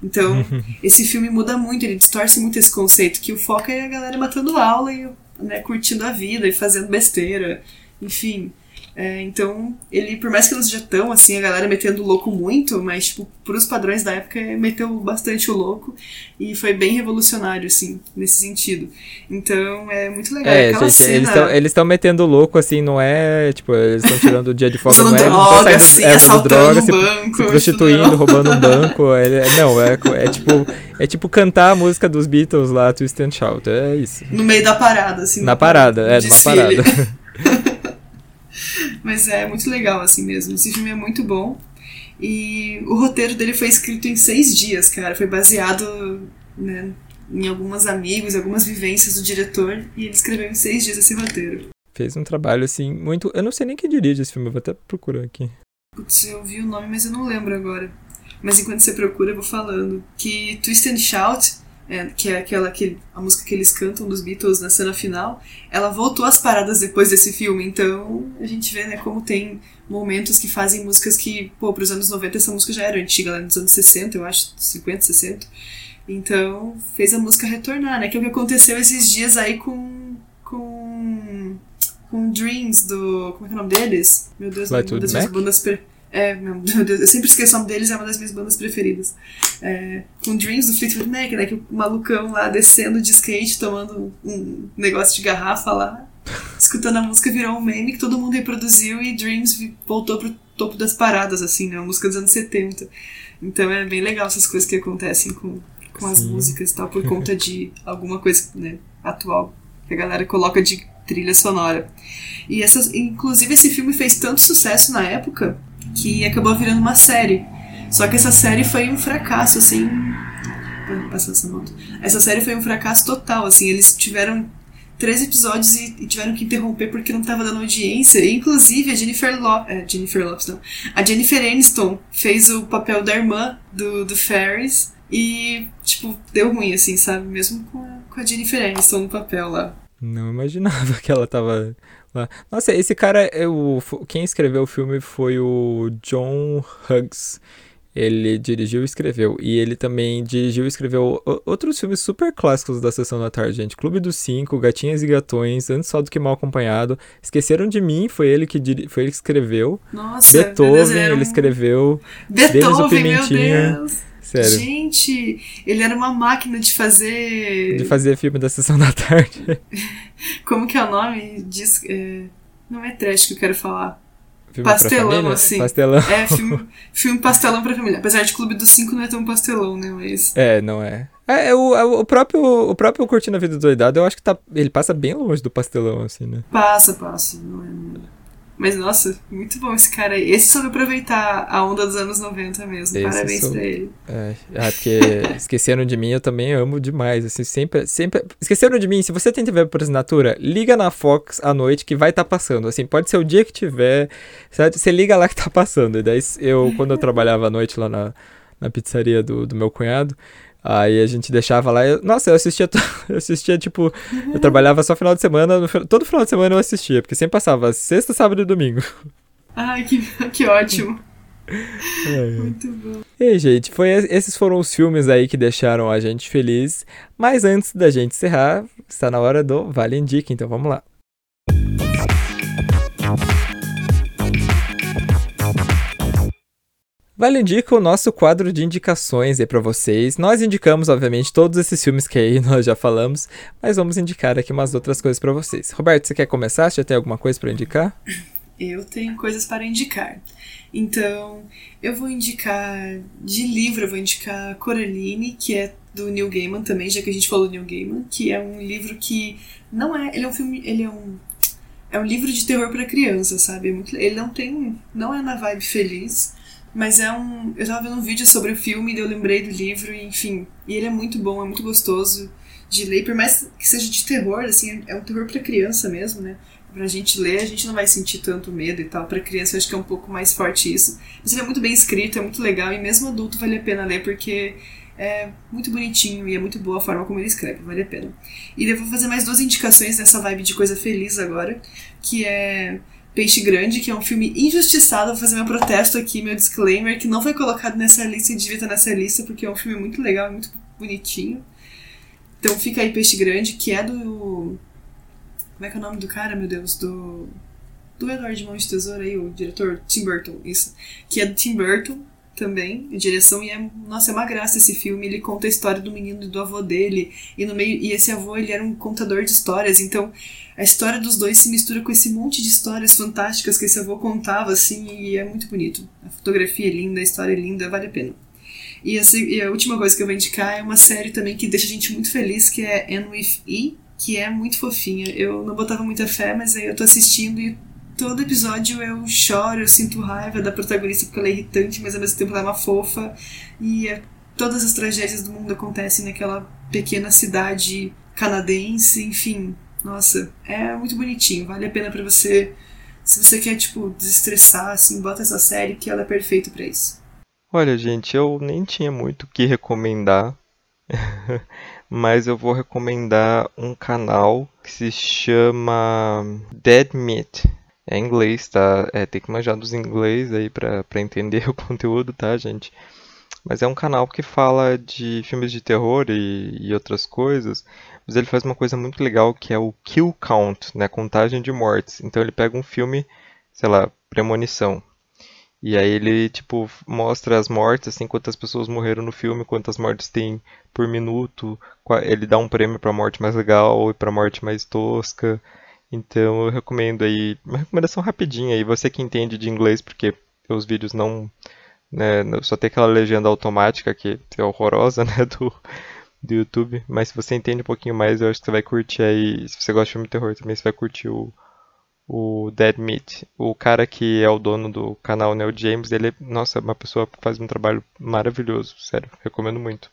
Então, esse filme muda muito, ele distorce muito esse conceito, que o foco é a galera matando aula e né, curtindo a vida e fazendo besteira, enfim. É, então, ele, por mais que não seja tão assim, a galera metendo louco muito, mas, tipo, pros padrões da época, meteu bastante o louco e foi bem revolucionário, assim, nesse sentido. Então, é muito legal. É, gente, cena... eles estão metendo o louco, assim, não é, tipo, eles estão tirando o dia de folga, não é, droga, assim, é, assaltando droga, um se, banco, se prostituindo, roubando um banco, é, não, é, é tipo, é tipo cantar a música dos Beatles lá, Twist and Shout, é isso. No meio da parada, assim. Na parada, é, numa parada. Mas é muito legal, assim mesmo. Esse filme é muito bom. E o roteiro dele foi escrito em seis dias, cara. Foi baseado né, em alguns amigos, algumas vivências do diretor. E ele escreveu em seis dias esse roteiro. Fez um trabalho, assim, muito. Eu não sei nem quem dirige esse filme, eu vou até procurar aqui. Putz, eu vi o nome, mas eu não lembro agora. Mas enquanto você procura, eu vou falando. Que Twist and Shout é, que é aquela que a música que eles cantam dos Beatles na cena final, ela voltou às paradas depois desse filme. Então a gente vê né, como tem momentos que fazem músicas que, pô, pros anos 90 essa música já era antiga, lá nos anos 60, eu acho, 50, 60. Então fez a música retornar, né? Que é o que aconteceu esses dias aí com. com. com Dreams do. Como é que é o nome deles? Meu Deus, uma das bandas. Per... É, meu Deus, eu sempre esqueço o nome deles, é uma das minhas bandas preferidas. É, com Dreams do Fleetwood Mac, né? Que o malucão lá descendo de skate, tomando um negócio de garrafa lá, escutando a música, virou um meme que todo mundo reproduziu e Dreams voltou pro topo das paradas, assim, né? Uma música dos anos 70. Então é bem legal essas coisas que acontecem com, com as músicas e tal, por conta de alguma coisa né, atual que a galera coloca de trilha sonora. E essas, inclusive esse filme fez tanto sucesso na época que acabou virando uma série. Só que essa série foi um fracasso, assim. Passar essa moto. Essa série foi um fracasso total, assim. Eles tiveram três episódios e, e tiveram que interromper porque não estava dando audiência. E, inclusive, a Jennifer Lopes. É, Jennifer Lopes, não. A Jennifer Aniston fez o papel da irmã do, do Ferris. E, tipo, deu ruim, assim, sabe? Mesmo com a, com a Jennifer Aniston no papel lá. Não imaginava que ela tava. Nossa, esse cara, é o, quem escreveu o filme foi o John Hughes. Ele dirigiu e escreveu. E ele também dirigiu e escreveu outros filmes super clássicos da Sessão da Tarde, gente. Clube dos Cinco, Gatinhas e Gatões, Antes Só do que Mal Acompanhado. Esqueceram de Mim, foi ele que, foi ele que escreveu. Nossa, Beethoven, ele escreveu. Beethoven, meu Deus. Sério. Gente, ele era uma máquina de fazer. De fazer filme da sessão da tarde. Como que é o nome? Diz, é... Não é trash que eu quero falar. Filme pastelão, assim. Pastelão. É, filme, filme pastelão pra família. Apesar de Clube dos Cinco não é tão pastelão, né? Mas. É, não é. É, é o, é o próprio o próprio Curtindo a Vida do Doidado, eu acho que tá, ele passa bem longe do pastelão, assim, né? Passa, passa. Não é. Mas, nossa, muito bom esse cara aí. Esse soube aproveitar a onda dos anos 90 mesmo. Esse Parabéns sou... pra ele. É, ah, porque Esqueceram de Mim eu também amo demais. Assim, sempre, sempre... Esqueceram de Mim, se você tem TV por assinatura, liga na Fox à noite que vai estar tá passando. Assim, pode ser o dia que tiver, sabe? Você liga lá que tá passando. E daí, eu, quando eu trabalhava à noite lá na, na pizzaria do, do meu cunhado, Aí a gente deixava lá. Eu, nossa, eu assistia, eu assistia, tipo, eu trabalhava só final de semana, no, todo final de semana eu assistia, porque sempre passava sexta, sábado e domingo. Ai, que, que ótimo. É. Muito bom. E aí, gente, foi, esses foram os filmes aí que deixaram a gente feliz. Mas antes da gente encerrar, está na hora do Vale Indica, então vamos lá. Vale indica o nosso quadro de indicações aí para vocês. Nós indicamos, obviamente, todos esses filmes que aí nós já falamos, mas vamos indicar aqui umas outras coisas para vocês. Roberto, você quer começar? Você já tem alguma coisa para indicar? Eu tenho coisas para indicar. Então, eu vou indicar de livro, eu vou indicar Coraline, que é do Neil Gaiman também, já que a gente falou do Neil Gaiman, que é um livro que não é, ele é um filme, ele é um é um livro de terror para criança, sabe? É muito, ele não tem, não é na vibe feliz, mas é um. Eu tava vendo um vídeo sobre o filme eu lembrei do livro, enfim. E ele é muito bom, é muito gostoso de ler, por mais que seja de terror, assim, é um terror para criança mesmo, né? Pra gente ler, a gente não vai sentir tanto medo e tal. Pra criança, eu acho que é um pouco mais forte isso. Mas ele é muito bem escrito, é muito legal, e mesmo adulto vale a pena ler, porque É muito bonitinho e é muito boa a forma como ele escreve, vale a pena. E eu vou fazer mais duas indicações nessa vibe de coisa feliz agora, que é Peixe Grande, que é um filme injustiçado. Vou fazer meu protesto aqui, meu disclaimer, que não foi colocado nessa lista e devia estar nessa lista, porque é um filme muito legal, muito bonitinho. Então fica aí Peixe Grande, que é do. Como é que é o nome do cara, meu Deus? Do. Do Edward Mão de Tesouro aí, o diretor Tim Burton, isso. Que é do Tim Burton também, a direção, e é, nossa, é uma graça esse filme. Ele conta a história do menino e do avô dele, e no meio, e esse avô, ele era um contador de histórias, então a história dos dois se mistura com esse monte de histórias fantásticas que esse avô contava, assim, e é muito bonito. A fotografia é linda, a história é linda, vale a pena. E a, e a última coisa que eu vou indicar é uma série também que deixa a gente muito feliz, que é Anne with E, que é muito fofinha. Eu não botava muita fé, mas aí eu tô assistindo e todo episódio eu choro, eu sinto raiva da protagonista porque ela é irritante, mas ao mesmo tempo ela é uma fofa. E é, todas as tragédias do mundo acontecem naquela pequena cidade canadense, enfim. Nossa, é muito bonitinho, vale a pena para você. Se você quer, tipo, desestressar, assim, bota essa série que ela é perfeita para isso. Olha, gente, eu nem tinha muito o que recomendar, mas eu vou recomendar um canal que se chama Dead Meat. É inglês, tá? É, tem que manjar dos inglês aí pra entender o conteúdo, tá, gente? Mas é um canal que fala de filmes de terror e, e outras coisas, mas ele faz uma coisa muito legal que é o kill count, né? Contagem de mortes. Então ele pega um filme, sei lá, Premonição. E aí ele, tipo, mostra as mortes, assim, quantas pessoas morreram no filme, quantas mortes tem por minuto. Ele dá um prêmio pra morte mais legal e pra morte mais tosca. Então eu recomendo aí, uma recomendação rapidinha aí, você que entende de inglês, porque os vídeos não, né, só tem aquela legenda automática que é horrorosa, né, do, do YouTube, mas se você entende um pouquinho mais, eu acho que você vai curtir aí, se você gosta de filme de terror também, você vai curtir o, o Dead Meat. O cara que é o dono do canal Neo James, ele é, nossa, uma pessoa que faz um trabalho maravilhoso, sério, recomendo muito.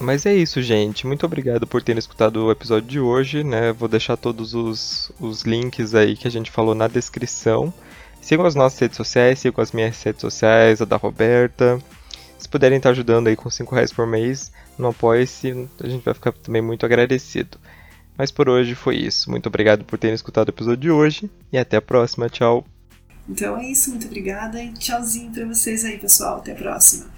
Mas é isso, gente. Muito obrigado por terem escutado o episódio de hoje, né? Vou deixar todos os, os links aí que a gente falou na descrição. Sigam as nossas redes sociais, sigam as minhas redes sociais, a da Roberta. Se puderem estar ajudando aí com 5 reais por mês no Apoia-se, a gente vai ficar também muito agradecido. Mas por hoje foi isso. Muito obrigado por terem escutado o episódio de hoje e até a próxima. Tchau. Então é isso, muito obrigada e tchauzinho para vocês aí, pessoal. Até a próxima.